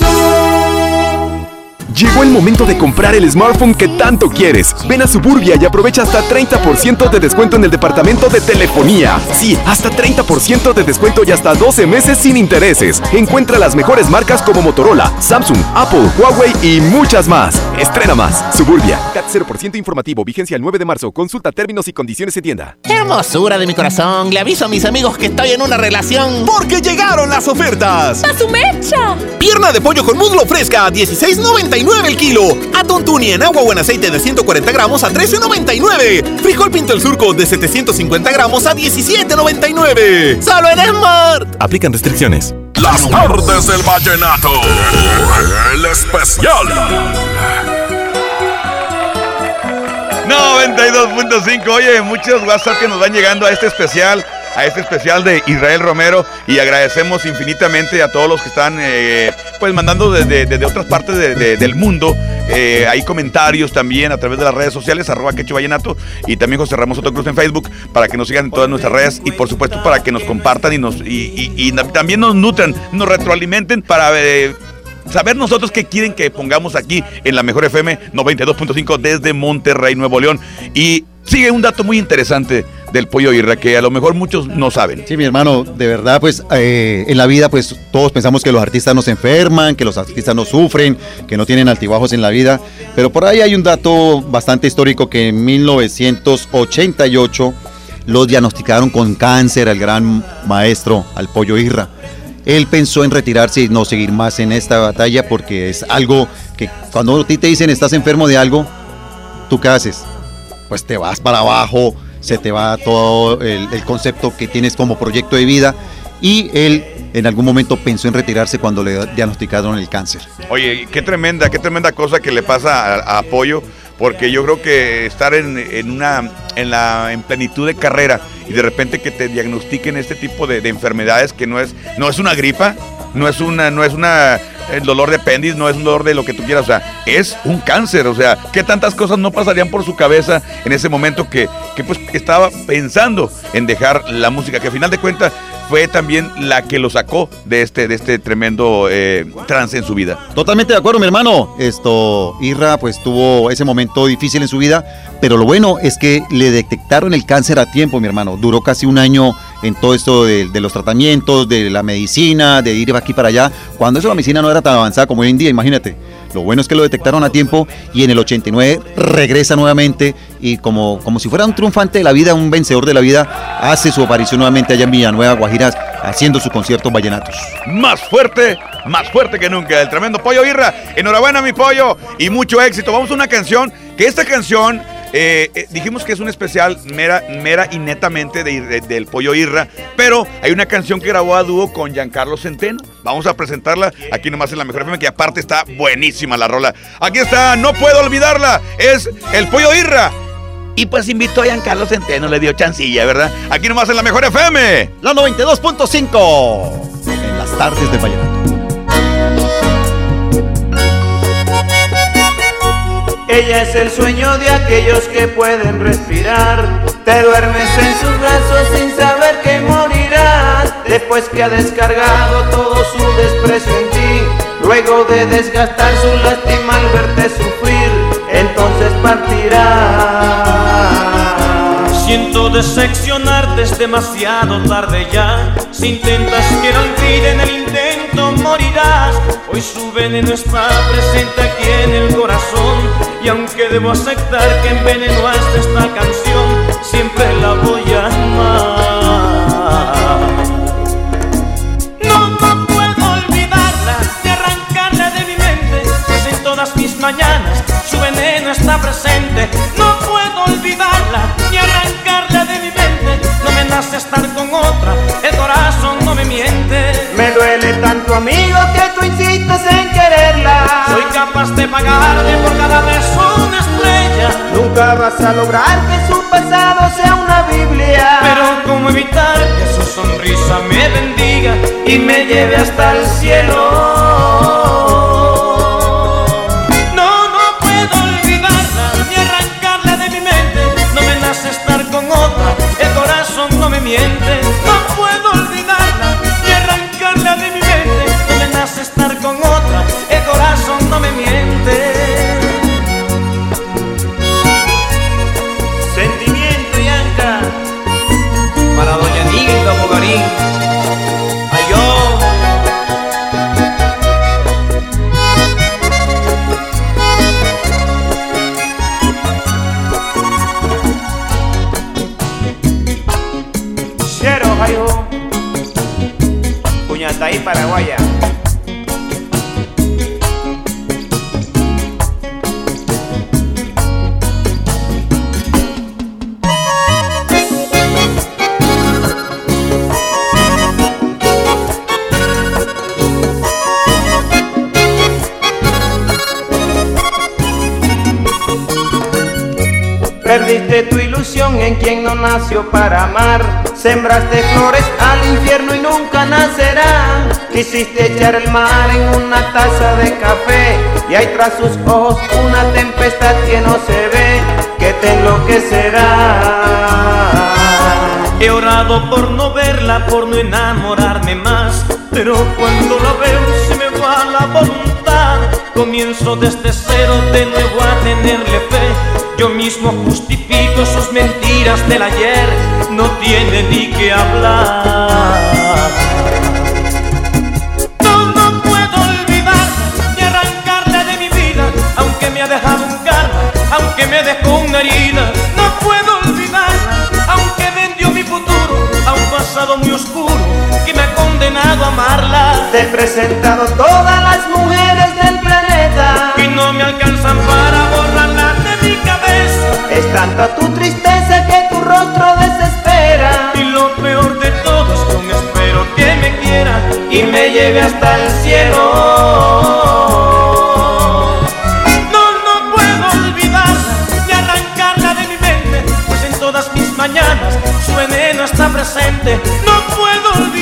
Llegó el momento de comprar el smartphone que tanto quieres. Ven a Suburbia y aprovecha hasta 30% de descuento en el departamento de telefonía. Sí, hasta 30% de descuento y hasta 12 meses sin intereses. Encuentra las mejores marcas como Motorola, Samsung, Apple, Huawei y muchas más. Estrena más. Suburbia. CAT 0% informativo. Vigencia el 9 de marzo. Consulta términos y condiciones en tienda. Hermosura de mi corazón. Le aviso a mis amigos que estoy en una relación. Porque llegaron las ofertas. ¡A su mecha! Pierna de pollo con muslo fresca a 16.99 el kilo. Atún tuni en agua o en aceite de 140 gramos a 13.99. Frijol pinto el surco de 750 gramos a 17.99. ¡Solo en Smart! Aplican restricciones. Las tardes del vallenato. El especial. 92.5. Oye, muchos WhatsApp que nos van llegando a este especial, a este especial de Israel Romero y agradecemos infinitamente a todos los que están eh, pues mandando desde, desde otras partes de- de- del mundo. Eh, hay comentarios también a través de las redes sociales, arroba quecho y también José Ramos Cruz en Facebook para que nos sigan en todas nuestras redes y por supuesto para que nos compartan y nos y, y- también nos nutran, nos retroalimenten para eh, saber nosotros qué quieren que pongamos aquí en la Mejor FM 92.5 desde Monterrey, Nuevo León. Y sigue un dato muy interesante del pollo irra que a lo mejor muchos no saben. Sí, mi hermano, de verdad, pues eh, en la vida, pues todos pensamos que los artistas no se enferman, que los artistas no sufren, que no tienen altibajos en la vida, pero por ahí hay un dato bastante histórico que en 1988 los diagnosticaron con cáncer al gran maestro, al pollo irra. Él pensó en retirarse y no seguir más en esta batalla porque es algo que cuando a ti te dicen estás enfermo de algo, ¿tú qué haces? Pues te vas para abajo, se te va todo el, concepto que tienes como proyecto de vida y él en algún momento pensó en retirarse cuando le diagnosticaron el cáncer. Oye, qué tremenda, qué tremenda cosa que le pasa a, a Pollo, porque yo creo que estar en, en una en la en plenitud de carrera y de repente que te diagnostiquen este tipo de, de enfermedades que no es no es una gripa, no es una no es una el dolor de apéndice, no es un dolor de lo que tú quieras, o sea, es un cáncer, o sea, qué tantas cosas no pasarían por su cabeza en ese momento que, que pues estaba pensando en dejar la música, que al final de cuentas fue también la que lo sacó de este, de este tremendo eh, trance en su vida. Totalmente de acuerdo, mi hermano. Esto, Irra, pues tuvo ese momento difícil en su vida, pero lo bueno es que le detectaron el cáncer a tiempo, mi hermano. Duró casi un año en todo esto de, los tratamientos, de la medicina, de ir aquí para allá. Cuando eso la medicina no era tan avanzada como hoy en día, imagínate. Lo bueno es que lo detectaron a tiempo y en el 89 regresa nuevamente y como, como si fuera un triunfante de la vida, un vencedor de la vida, hace su aparición nuevamente allá en Villanueva, Guajiras, haciendo sus conciertos vallenatos. Más fuerte, más fuerte que nunca, el tremendo pollo Irra. Enhorabuena, mi pollo, y mucho éxito. Vamos a una canción, que esta canción eh, eh, dijimos que es un especial mera, mera y netamente de, de- del Pollo Irra, pero hay una canción que grabó a dúo con Giancarlo Centeno. Vamos a presentarla aquí nomás en la Mejor FM, que aparte está buenísima la rola. Aquí está, no puedo olvidarla, es el Pollo Irra. Y pues invitó a Giancarlo Centeno, le dio chancilla, ¿verdad? Aquí nomás en la Mejor FM. La 92.5 en las tardes de Vallenato. Ella es el sueño de aquellos que pueden respirar. Te duermes en sus brazos sin saber que morirás. Después que ha descargado todo su desprecio en ti. Luego de desgastar su lástima al verte sufrir, entonces partirá. Siento decepcionarte, es demasiado tarde ya. Si intentas que no olviden el intento, morirás. Hoy su veneno está presente aquí en el corazón. Y aunque debo aceptar que envenenaste esta canción, siempre la voy a amar. No, no puedo olvidarla ni arrancarla de mi mente, pues en todas mis mañanas su veneno está presente. No puedo olvidarla ni arrancarla de mi mente, nace estar con otra, el corazón no me miente. Me duele tanto, amigo, que tú insistes en quererla. Soy capaz de pagarle por cada beso una estrella. Nunca vas a lograr que su pasado sea una Biblia. Pero cómo evitar que su sonrisa me bendiga y me lleve hasta el cielo. Sembraste flores al infierno y nunca nacerá. Quisiste echar el mar en una taza de café. Y hay tras sus ojos una tempestad que no se ve, que te enloquecerá. He orado por no verla, por no enamorarme más, pero cuando la veo se me va la voluntad. Comienzo desde cero de nuevo a tenerle fe. Yo mismo justifico sus mentiras del ayer. No tiene ni que hablar. No, no puedo olvidar ni arrancarla de mi vida, aunque me ha dejado un karma, aunque me dejó una herida. No puedo olvidar, aunque vendió mi futuro a un pasado muy oscuro que me ha condenado a amarla. Te he presentado todas las mujeres del planeta y no me alcanzan para borrarla. Es tanta tu tristeza que tu rostro desespera Y lo peor de todo es que aún espero que me quiera y me lleve hasta el cielo. No, no puedo olvidarla ni arrancarla de mi mente, pues en todas mis mañanas su veneno está presente. No puedo olvidarla.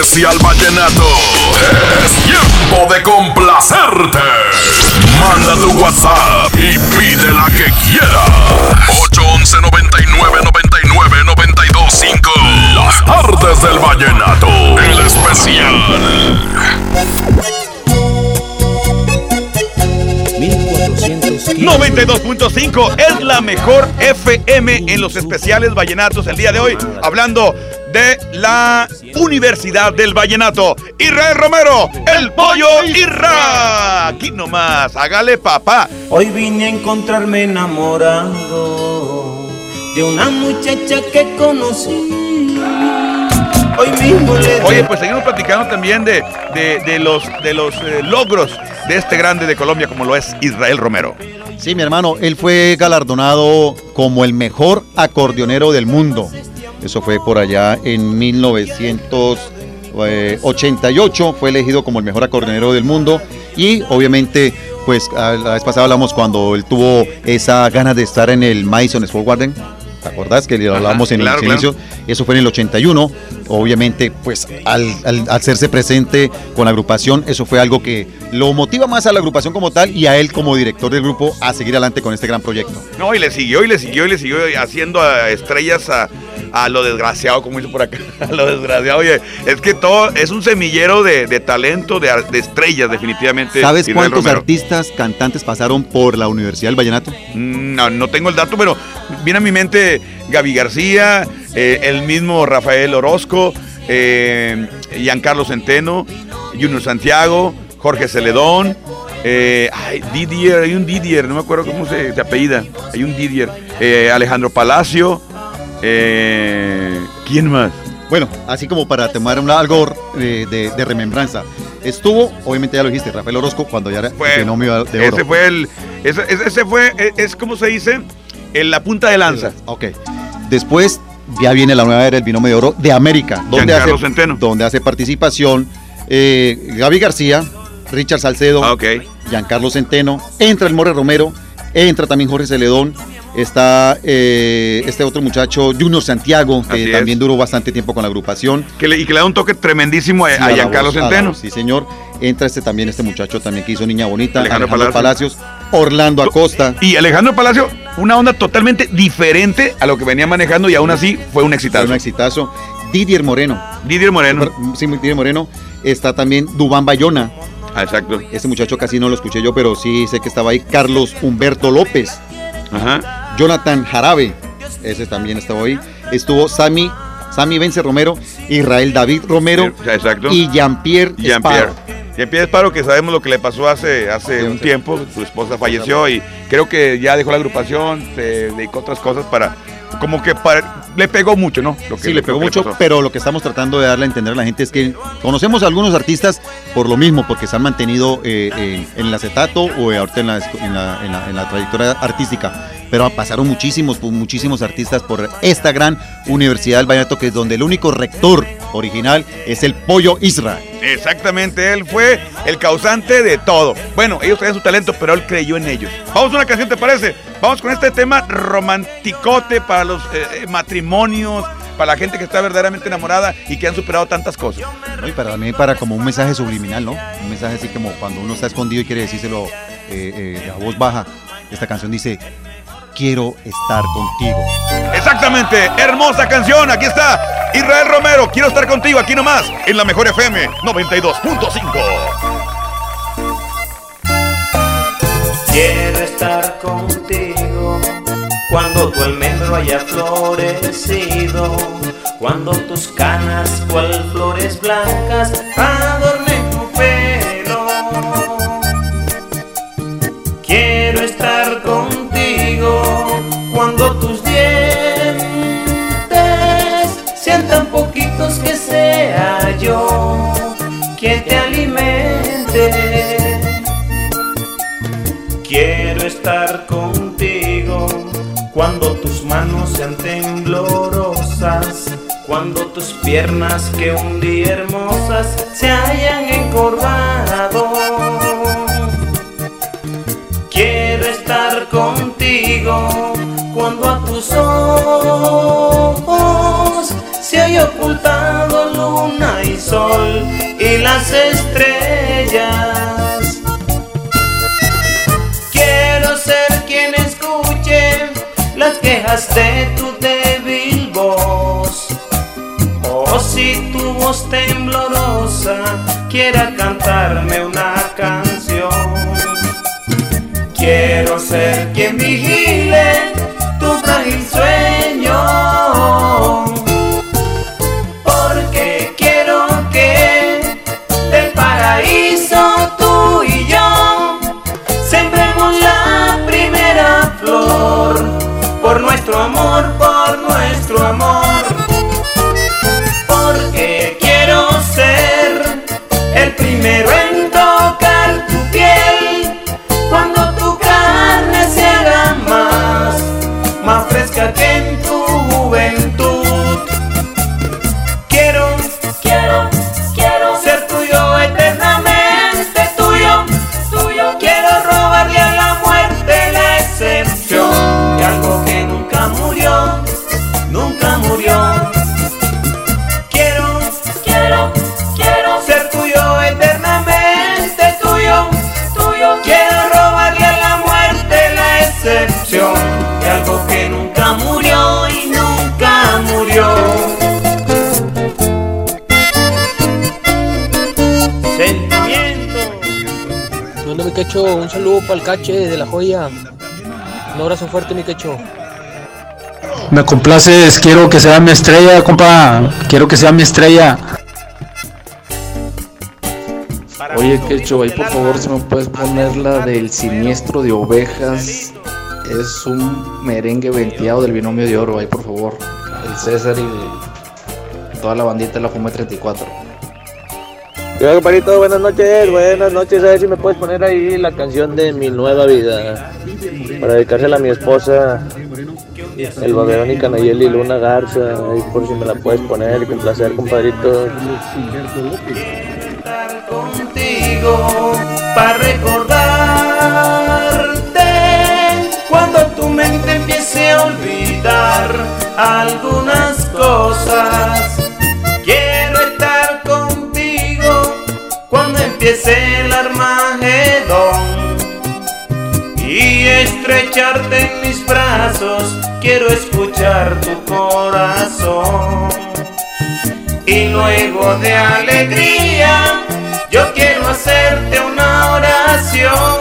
Especial vallenato es tiempo de complacerte. Manda tu WhatsApp y pide la que quieras. 811 99 99 92 5. Las tardes del vallenato. El especial. 92.5 es la mejor FM en los especiales vallenatos el día de hoy, hablando de la Universidad del Vallenato. Israel Romero, el pollo Irra. Aquí nomás, hágale papá. Hoy vine a encontrarme enamorado de una muchacha que conocí. Hoy mismo le Oye, pues seguimos platicando también de, de- de los, de los eh, logros de este grande de Colombia como lo es Israel Romero. Sí, mi hermano, él fue galardonado como el mejor acordeonero del mundo. Eso fue por allá en 1988, fue elegido como el mejor acordeonero del mundo y obviamente, pues la vez pasada hablamos cuando él tuvo esa ganas de estar en el Madison Square Garden. ¿Te acordás que le Ajá, hablamos en claro, el inicio? Eso fue en el 81. Obviamente, pues al, al hacerse presente con la agrupación, eso fue algo que lo motiva más a la agrupación como tal y a él como director del grupo a seguir adelante con este gran proyecto. No, y le siguió, y le siguió, y le siguió haciendo a estrellas a, a lo desgraciado, como hizo por acá, a lo desgraciado. Oye, es que todo es un semillero de, de talento, de, estrellas, definitivamente. ¿Sabes Israel cuántos Romero. artistas, cantantes pasaron por la Universidad del Vallenato? Mm, No, no tengo el dato, pero viene a mi mente Gaby García, eh, el mismo Rafael Orozco, eh, Giancarlo Centeno, Junior Santiago, Jorge Celedón, eh, ay, Didier, hay un Didier, no me acuerdo cómo se, se apellida, hay un Didier, eh, Alejandro Palacio, eh, ¿quién más? Bueno, así como para tomar un- algo de, de- de remembranza. Estuvo, obviamente ya lo dijiste, Rafael Orozco, cuando ya era Fue, el binomio de oro. ese fue el, ese, ese- ese fue, es, es como se dice, en la punta de lanza. Ok. Después ya viene la nueva era del binomio de oro de América, donde hace, Giancarlo Centeno. donde hace participación eh, Gaby García, Richard Salcedo, Ah, ok. Giancarlo Centeno, entra el More Romero, entra también Jorge Celedón, está eh, este otro muchacho, Junior Santiago, que Así también es. duró bastante tiempo con la agrupación. Que le- y que le da un toque tremendísimo a, Sí, a Giancarlo voz, a la Centeno. voz, Sí, señor. Entra este también, este muchacho también que hizo Niña Bonita, Alejandro Alejandro, Palacios. Orlando Acosta. Y Alejandro Palacio, una onda totalmente diferente a lo que venía manejando y aún así fue un exitazo. Fue un exitazo. Didier Moreno. Didier Moreno. Sí, Didier Moreno. Está también Dubán Bayona. Ah, exacto. Este muchacho casi no lo escuché yo, pero sí sé que estaba ahí. Carlos Humberto López. Ajá. Jonathan Jarabe. Ese también estaba ahí. Estuvo Sammy, Sammy Vence Romero, Israel David Romero exacto. y Jean-Pierre Jean-Pierre. Esparo. Jean-Pierre Esparo, que sabemos lo que le pasó hace, hace un tiempo. Su esposa falleció y creo que ya dejó la agrupación, se dedicó a otras cosas para. Como que para, le pegó mucho, ¿no? Lo que- Sí, le pegó mucho, pero lo que estamos tratando de darle a entender a la gente es que conocemos a algunos artistas por lo mismo, porque se han mantenido eh, eh, en el acetato o ahorita en la, en la- en la- en la trayectoria artística. Pero pasaron muchísimos, muchísimos artistas por esta gran universidad del Vallenato, que es donde el único rector original es el pollo Isra. Exactamente, él fue el causante de todo. Bueno, ellos tenían su talento, pero él creyó en ellos. Vamos a una canción, ¿te parece? Vamos con este tema romanticote para los eh, matrimonios, para la gente que está verdaderamente enamorada y que han superado tantas cosas. Y para mí, para como un mensaje subliminal, ¿no? Un mensaje así como cuando uno está escondido y quiere decírselo eh, eh, a voz baja. Esta canción dice, quiero estar contigo. Exactamente, hermosa canción. Aquí está Israel Romero. Quiero estar contigo aquí nomás en la mejor FM 92.5. Quiero estar contigo cuando tu almendro haya florecido, cuando tus canas cual flores blancas adornen tu pelo. Quiero estar quien te alimente. Quiero estar contigo cuando tus manos sean temblorosas, cuando tus piernas que un día hermosas se hayan encorvado. Quiero estar contigo cuando a tus ojos se haya ocultado y las estrellas. Quiero ser quien escuche las quejas de tu débil voz. O si tu voz temblorosa quiera cantarme una canción. Quiero ser quien vigile amor, quecho? Un saludo para el cache de la joya. Un abrazo fuerte, mi quecho. Me complaces, quiero que sea mi estrella, compa. Quiero que sea mi estrella. Oye, Quecho, ahí por favor si me puedes poner la del siniestro de ovejas. Es un merengue venteado del binomio de oro, ahí por favor. El César y de toda la bandita de la Fuma 34. Yo, compadrito, buenas noches, buenas noches. A ver si me puedes poner ahí la canción de mi nueva vida. Para dedicársela a mi esposa, Elba Verónica Nayeli Luna Garza. Ahí por si me la puedes poner. Y con placer, compadrito. contigo para recordarte cuando tu mente empiece a olvidar algunas cosas. Empiece el Armagedón y estrecharte en mis brazos. Quiero escuchar tu corazón y luego de alegría yo quiero hacerte una oración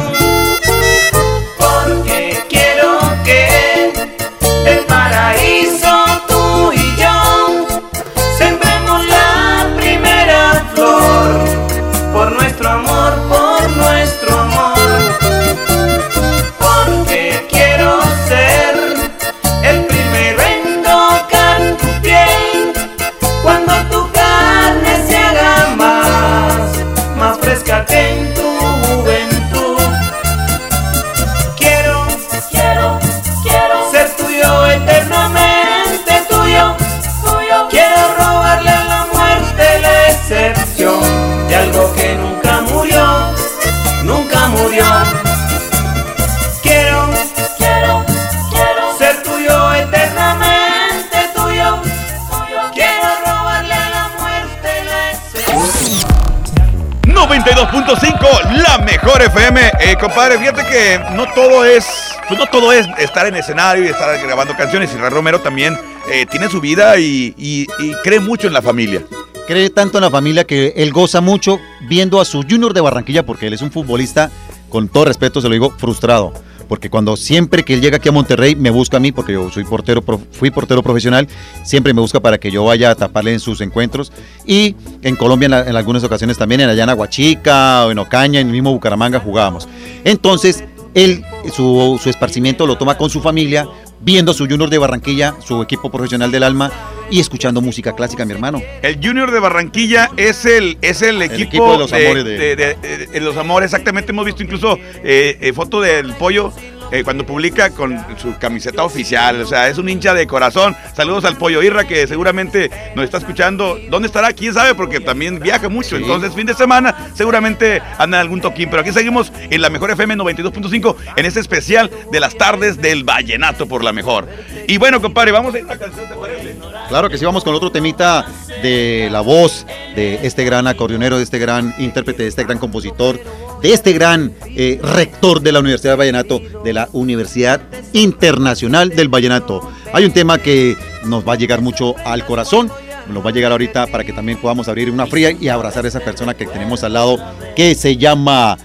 92.5, la mejor FM. Eh, compadre, fíjate que no todo es, pues no todo es estar en escenario y estar grabando canciones. Israel Romero también eh, tiene su vida y- y cree mucho en la familia. Cree tanto en la familia que él goza mucho viendo a su Junior de Barranquilla porque él es un futbolista, con todo respeto se lo digo, frustrado. Porque cuando siempre que él llega aquí a Monterrey me busca a mí, porque yo soy portero, fui portero profesional, siempre me busca para que yo vaya a taparle en sus encuentros. Y en Colombia en algunas ocasiones también, en allá en Aguachica o en Ocaña, en el mismo Bucaramanga jugábamos. Entonces, él su, su esparcimiento lo toma con su familia, viendo su Junior de Barranquilla, su equipo profesional del alma, y escuchando música clásica, mi hermano. El Junior de Barranquilla es el, es el equipo, equipo de los amores de- de- de- de- de los amores. Exactamente, hemos visto incluso eh, eh, foto del pollo. Eh, cuando publica con su camiseta oficial, o sea, es un hincha de corazón. Saludos al Pollo Irra que seguramente nos está escuchando. ¿Dónde estará? ¿Quién sabe? Porque también viaja mucho. Entonces, fin de semana, seguramente anda en algún toquín. Pero aquí seguimos en la mejor FM 92.5 en este especial de las tardes del Vallenato por la mejor. Y bueno, compadre, vamos a ir a una canción, ¿te parece? Claro que sí, vamos con otro temita de la voz de este gran acordeonero, de este gran intérprete, de este gran compositor, de este gran eh, rector de la Universidad de Vallenato, de la Universidad Internacional del Vallenato. Hay un tema que nos va a llegar mucho al corazón, nos va a llegar ahorita para que también podamos abrir una fría y abrazar a esa persona que tenemos al lado, que se llama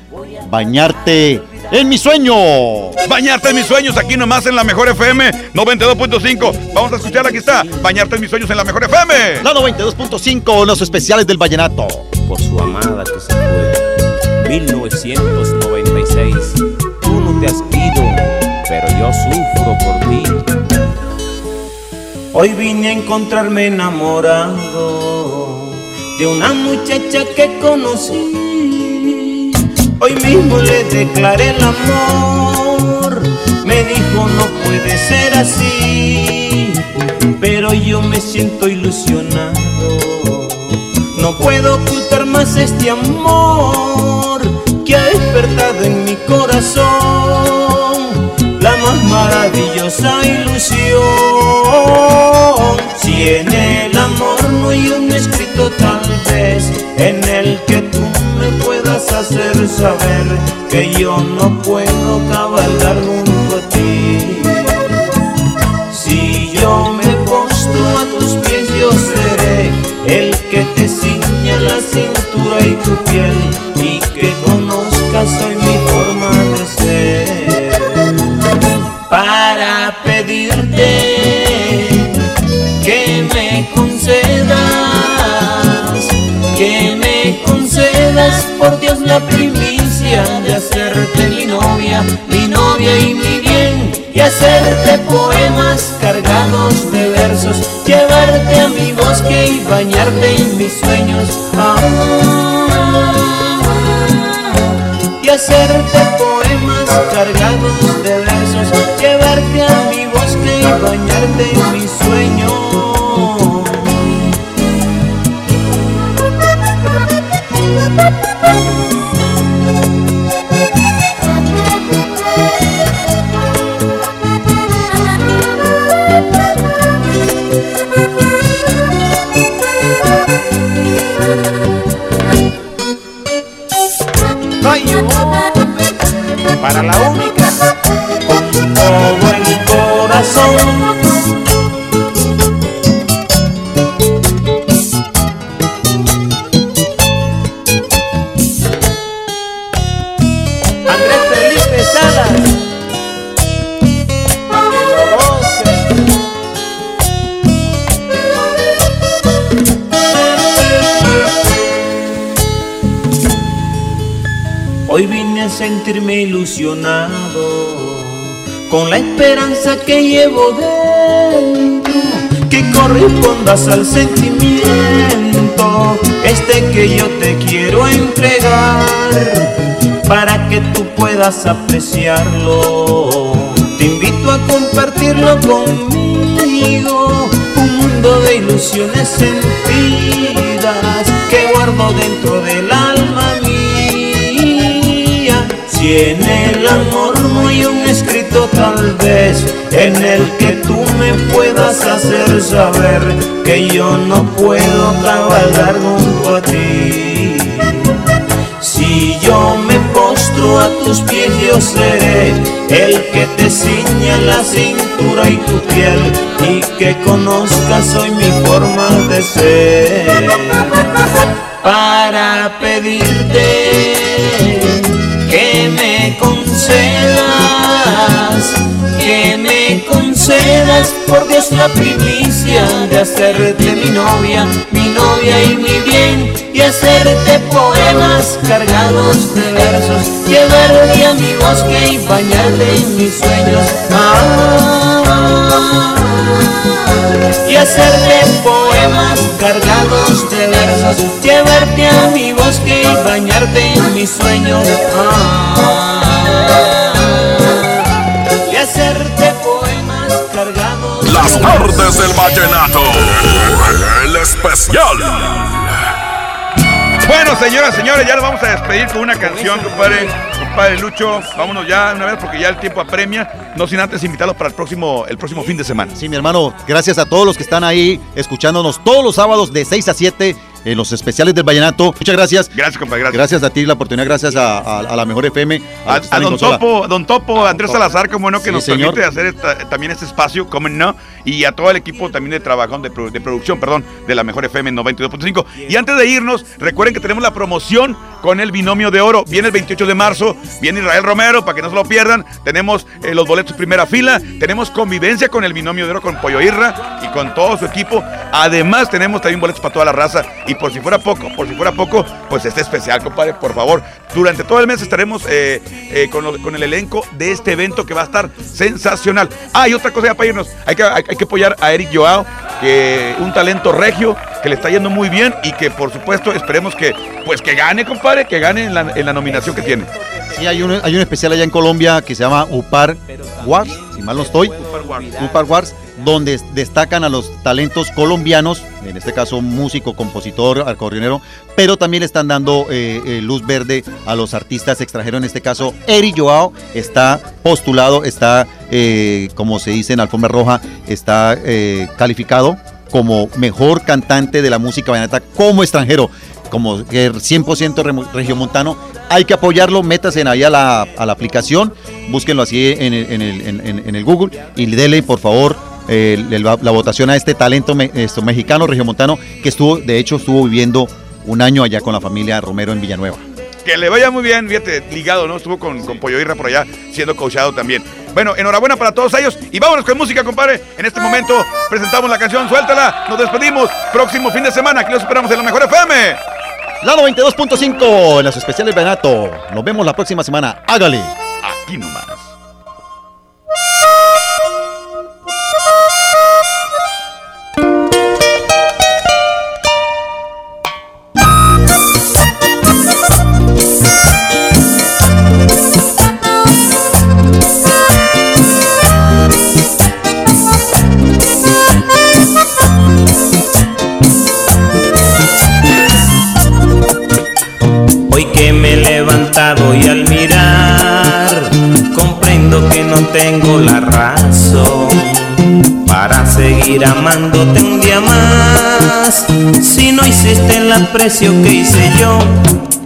Bañarte en mi sueño. Bañarte en mis sueños, aquí nomás en la mejor FM 92.5. Vamos a escuchar, aquí está. Bañarte en mis sueños en la mejor FM. La 92.5, los especiales del Vallenato. por su amada que se fue. 1996. Tú no te has ido, pero yo sufro por ti. Hoy vine a encontrarme enamorado de una muchacha que conocí. Hoy mismo le declaré el amor. Me dijo no puede ser así, pero yo me siento ilusionado. No puedo ocultar más este amor que ha despertado en mi corazón la más maravillosa ilusión. Si en el amor no hay un escrito tal vez en el que tú me puedas hacer saber que yo no puedo cabalgar junto a ti. Si yo me y que conozcas hoy mi forma de ser. Para pedirte que me concedas, que me concedas por Dios la primicia de hacerte mi novia, mi novia y mi bien, y hacerte poemas cargados de versos, llevarte a mi bosque y bañarte en mis sueños. Ah, hacerte poemas cargados de versos, llevarte a mi bosque y bañarte en mis sueños. Para la única, con todo el corazón. Con la esperanza que llevo dentro, que correspondas al sentimiento, este que yo te quiero entregar, para que tú puedas apreciarlo. Te invito a compartirlo conmigo, un mundo de ilusiones sentidas que guardo dentro del Si en el amor no hay un escrito tal vez en el que tú me puedas hacer saber que yo no puedo cabalgar junto a ti. Si yo me postro a tus pies, yo seré el que te ciña la cintura y tu piel y que conozcas hoy mi forma de ser. Para pedirte concedas, que me concedas por Dios la primicia de hacerte mi novia, mi novia y mi bien, y hacerte poemas cargados de versos, llevarte a mi bosque y bañarte en mis sueños. Ah, y hacerte poemas cargados de versos, llevarte a mi bosque y bañarte en mis sueños. Ah, y hacerte poemas cargados Las tardes del vallenato. El especial. Bueno, señoras, señores, ya nos vamos a despedir con una canción, compadre. Compadre Lucho, vámonos ya una vez porque ya el tiempo apremia. No sin antes invitarlos para el próximo, el próximo fin de semana. Sí, mi hermano, gracias a todos los que están ahí escuchándonos todos los sábados de 6 a 7 en los especiales del Vallenato. Muchas gracias. Gracias, compadre. Gracias. Gracias a ti la oportunidad, gracias a, a- a la mejor FM. A, a don. Topo, don Topo, Andrés Salazar, como no, que Sí, nos señor. permite hacer esta- también este espacio, como no, y a todo el equipo también de trabajo, de producción, perdón, de la mejor FM 92.5. Y antes de irnos, recuerden que tenemos la promoción con el binomio de oro. Viene el 28 de marzo, viene Israel Romero, para que no se lo pierdan. Tenemos eh, los boletos primera fila, tenemos convivencia con el binomio de oro, con Pollo Irra y con todo su equipo. Además, tenemos también boletos para toda la raza. Y por si fuera poco, por si fuera poco, pues este especial, compadre, por favor. Durante todo el mes estaremos eh, eh, con, lo- con el elenco de este evento que va a estar sensacional. Ah, y otra cosa ya para irnos, hay que, hay, hay que apoyar a Eric Joao, que un talento regio, que le está yendo muy bien y que por supuesto esperemos que, pues que gane, compadre, que gane en la, en la nominación que tiene. Sí, hay un, hay un especial allá en Colombia que se llama UPAR Wars, si mal no estoy. UPAR Wars, donde destacan a los talentos colombianos, en este caso músico, compositor, acordeonero, pero también están dando eh, eh, luz verde a los artistas extranjeros, en este caso Eri Joao está postulado, está, eh, como se dice en Alfombra Roja, está calificado como mejor cantante de la música vallenata como extranjero como que 100% remo- regiomontano. Hay que apoyarlo, métase ahí a la, a la aplicación, búsquenlo así en el, en el- en- en- el Google y denle por favor eh, la, la votación a este talento me- esto, mexicano, regiomontano, que estuvo, de hecho, estuvo viviendo un año allá con la familia Romero en Villanueva. Que le vaya muy bien, fíjate, ligado, ¿no? Estuvo con, con Pollo Irra por allá, siendo coachado también. Bueno, enhorabuena para todos ellos y vámonos con música, compadre. En este momento presentamos la canción, suéltala, nos despedimos. Próximo fin de semana, aquí los esperamos en la mejor FM. La 92.5 en los especiales Benato. Nos vemos la próxima semana. Hágale. Aquí nomás. Seguir amándote un día más. Si no hiciste el aprecio que hice yo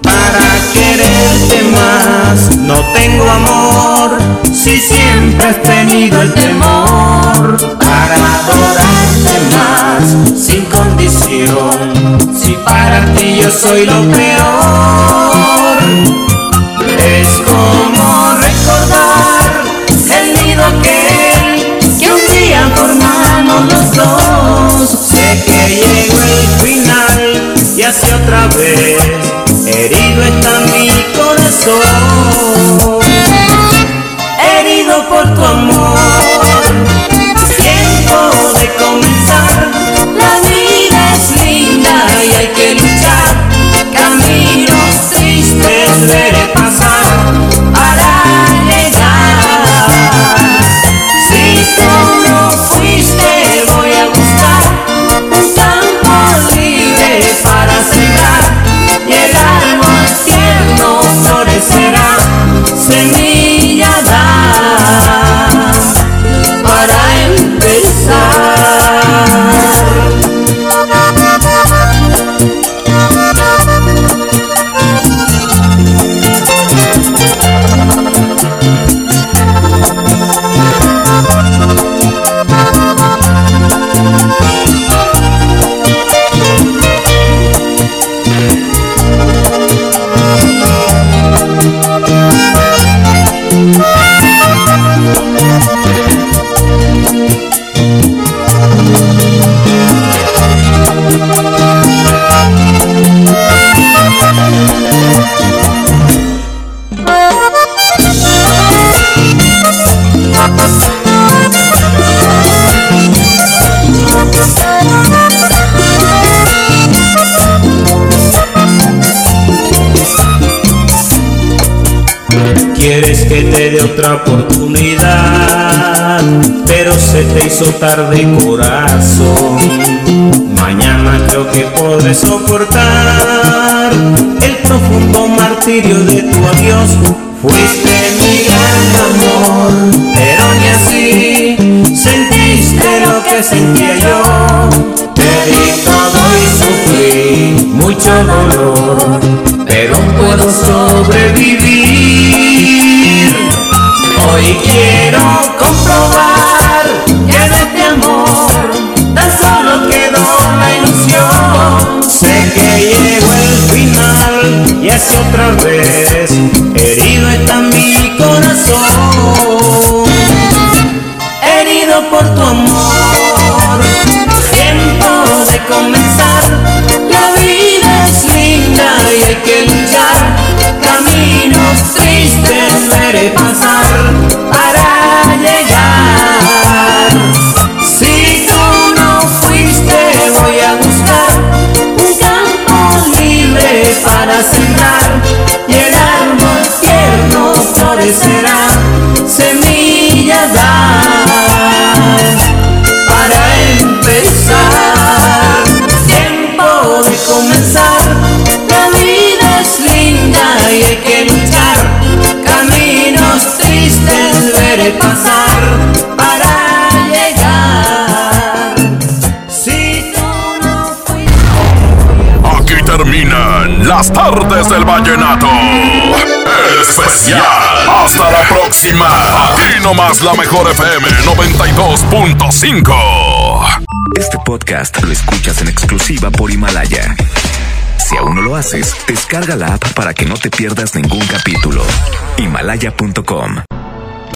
para quererte más, no tengo amor. Si siempre has tenido el temor para adorarte más, sin condición. Si para ti yo soy lo peor, es así otra vez herido está mi corazón. Herido por tu amor, es tiempo de comenzar. La vida es linda y hay que luchar. Caminos tristes oportunidad, pero se te hizo tarde corazón. Mañana creo que podré soportar el profundo martirio de tu adiós. Fuiste mi gran amor, pero ni así sentiste lo que sentía yo. Te di todo y sufrí mucho dolor, otra vez herido está mi corazón. Herido por tu amor, tiempo de comenzar. La vida es linda y hay que luchar. Caminos tristes veré pasar para pasar para llegar. Si tú no Aquí terminan las tardes del vallenato. El especial. Hasta la próxima. Aquí nomás la mejor FM 92.5. Este podcast lo escuchas en exclusiva por Himalaya. Si aún no lo haces, descarga la app para que no te pierdas ningún capítulo. Himalaya.com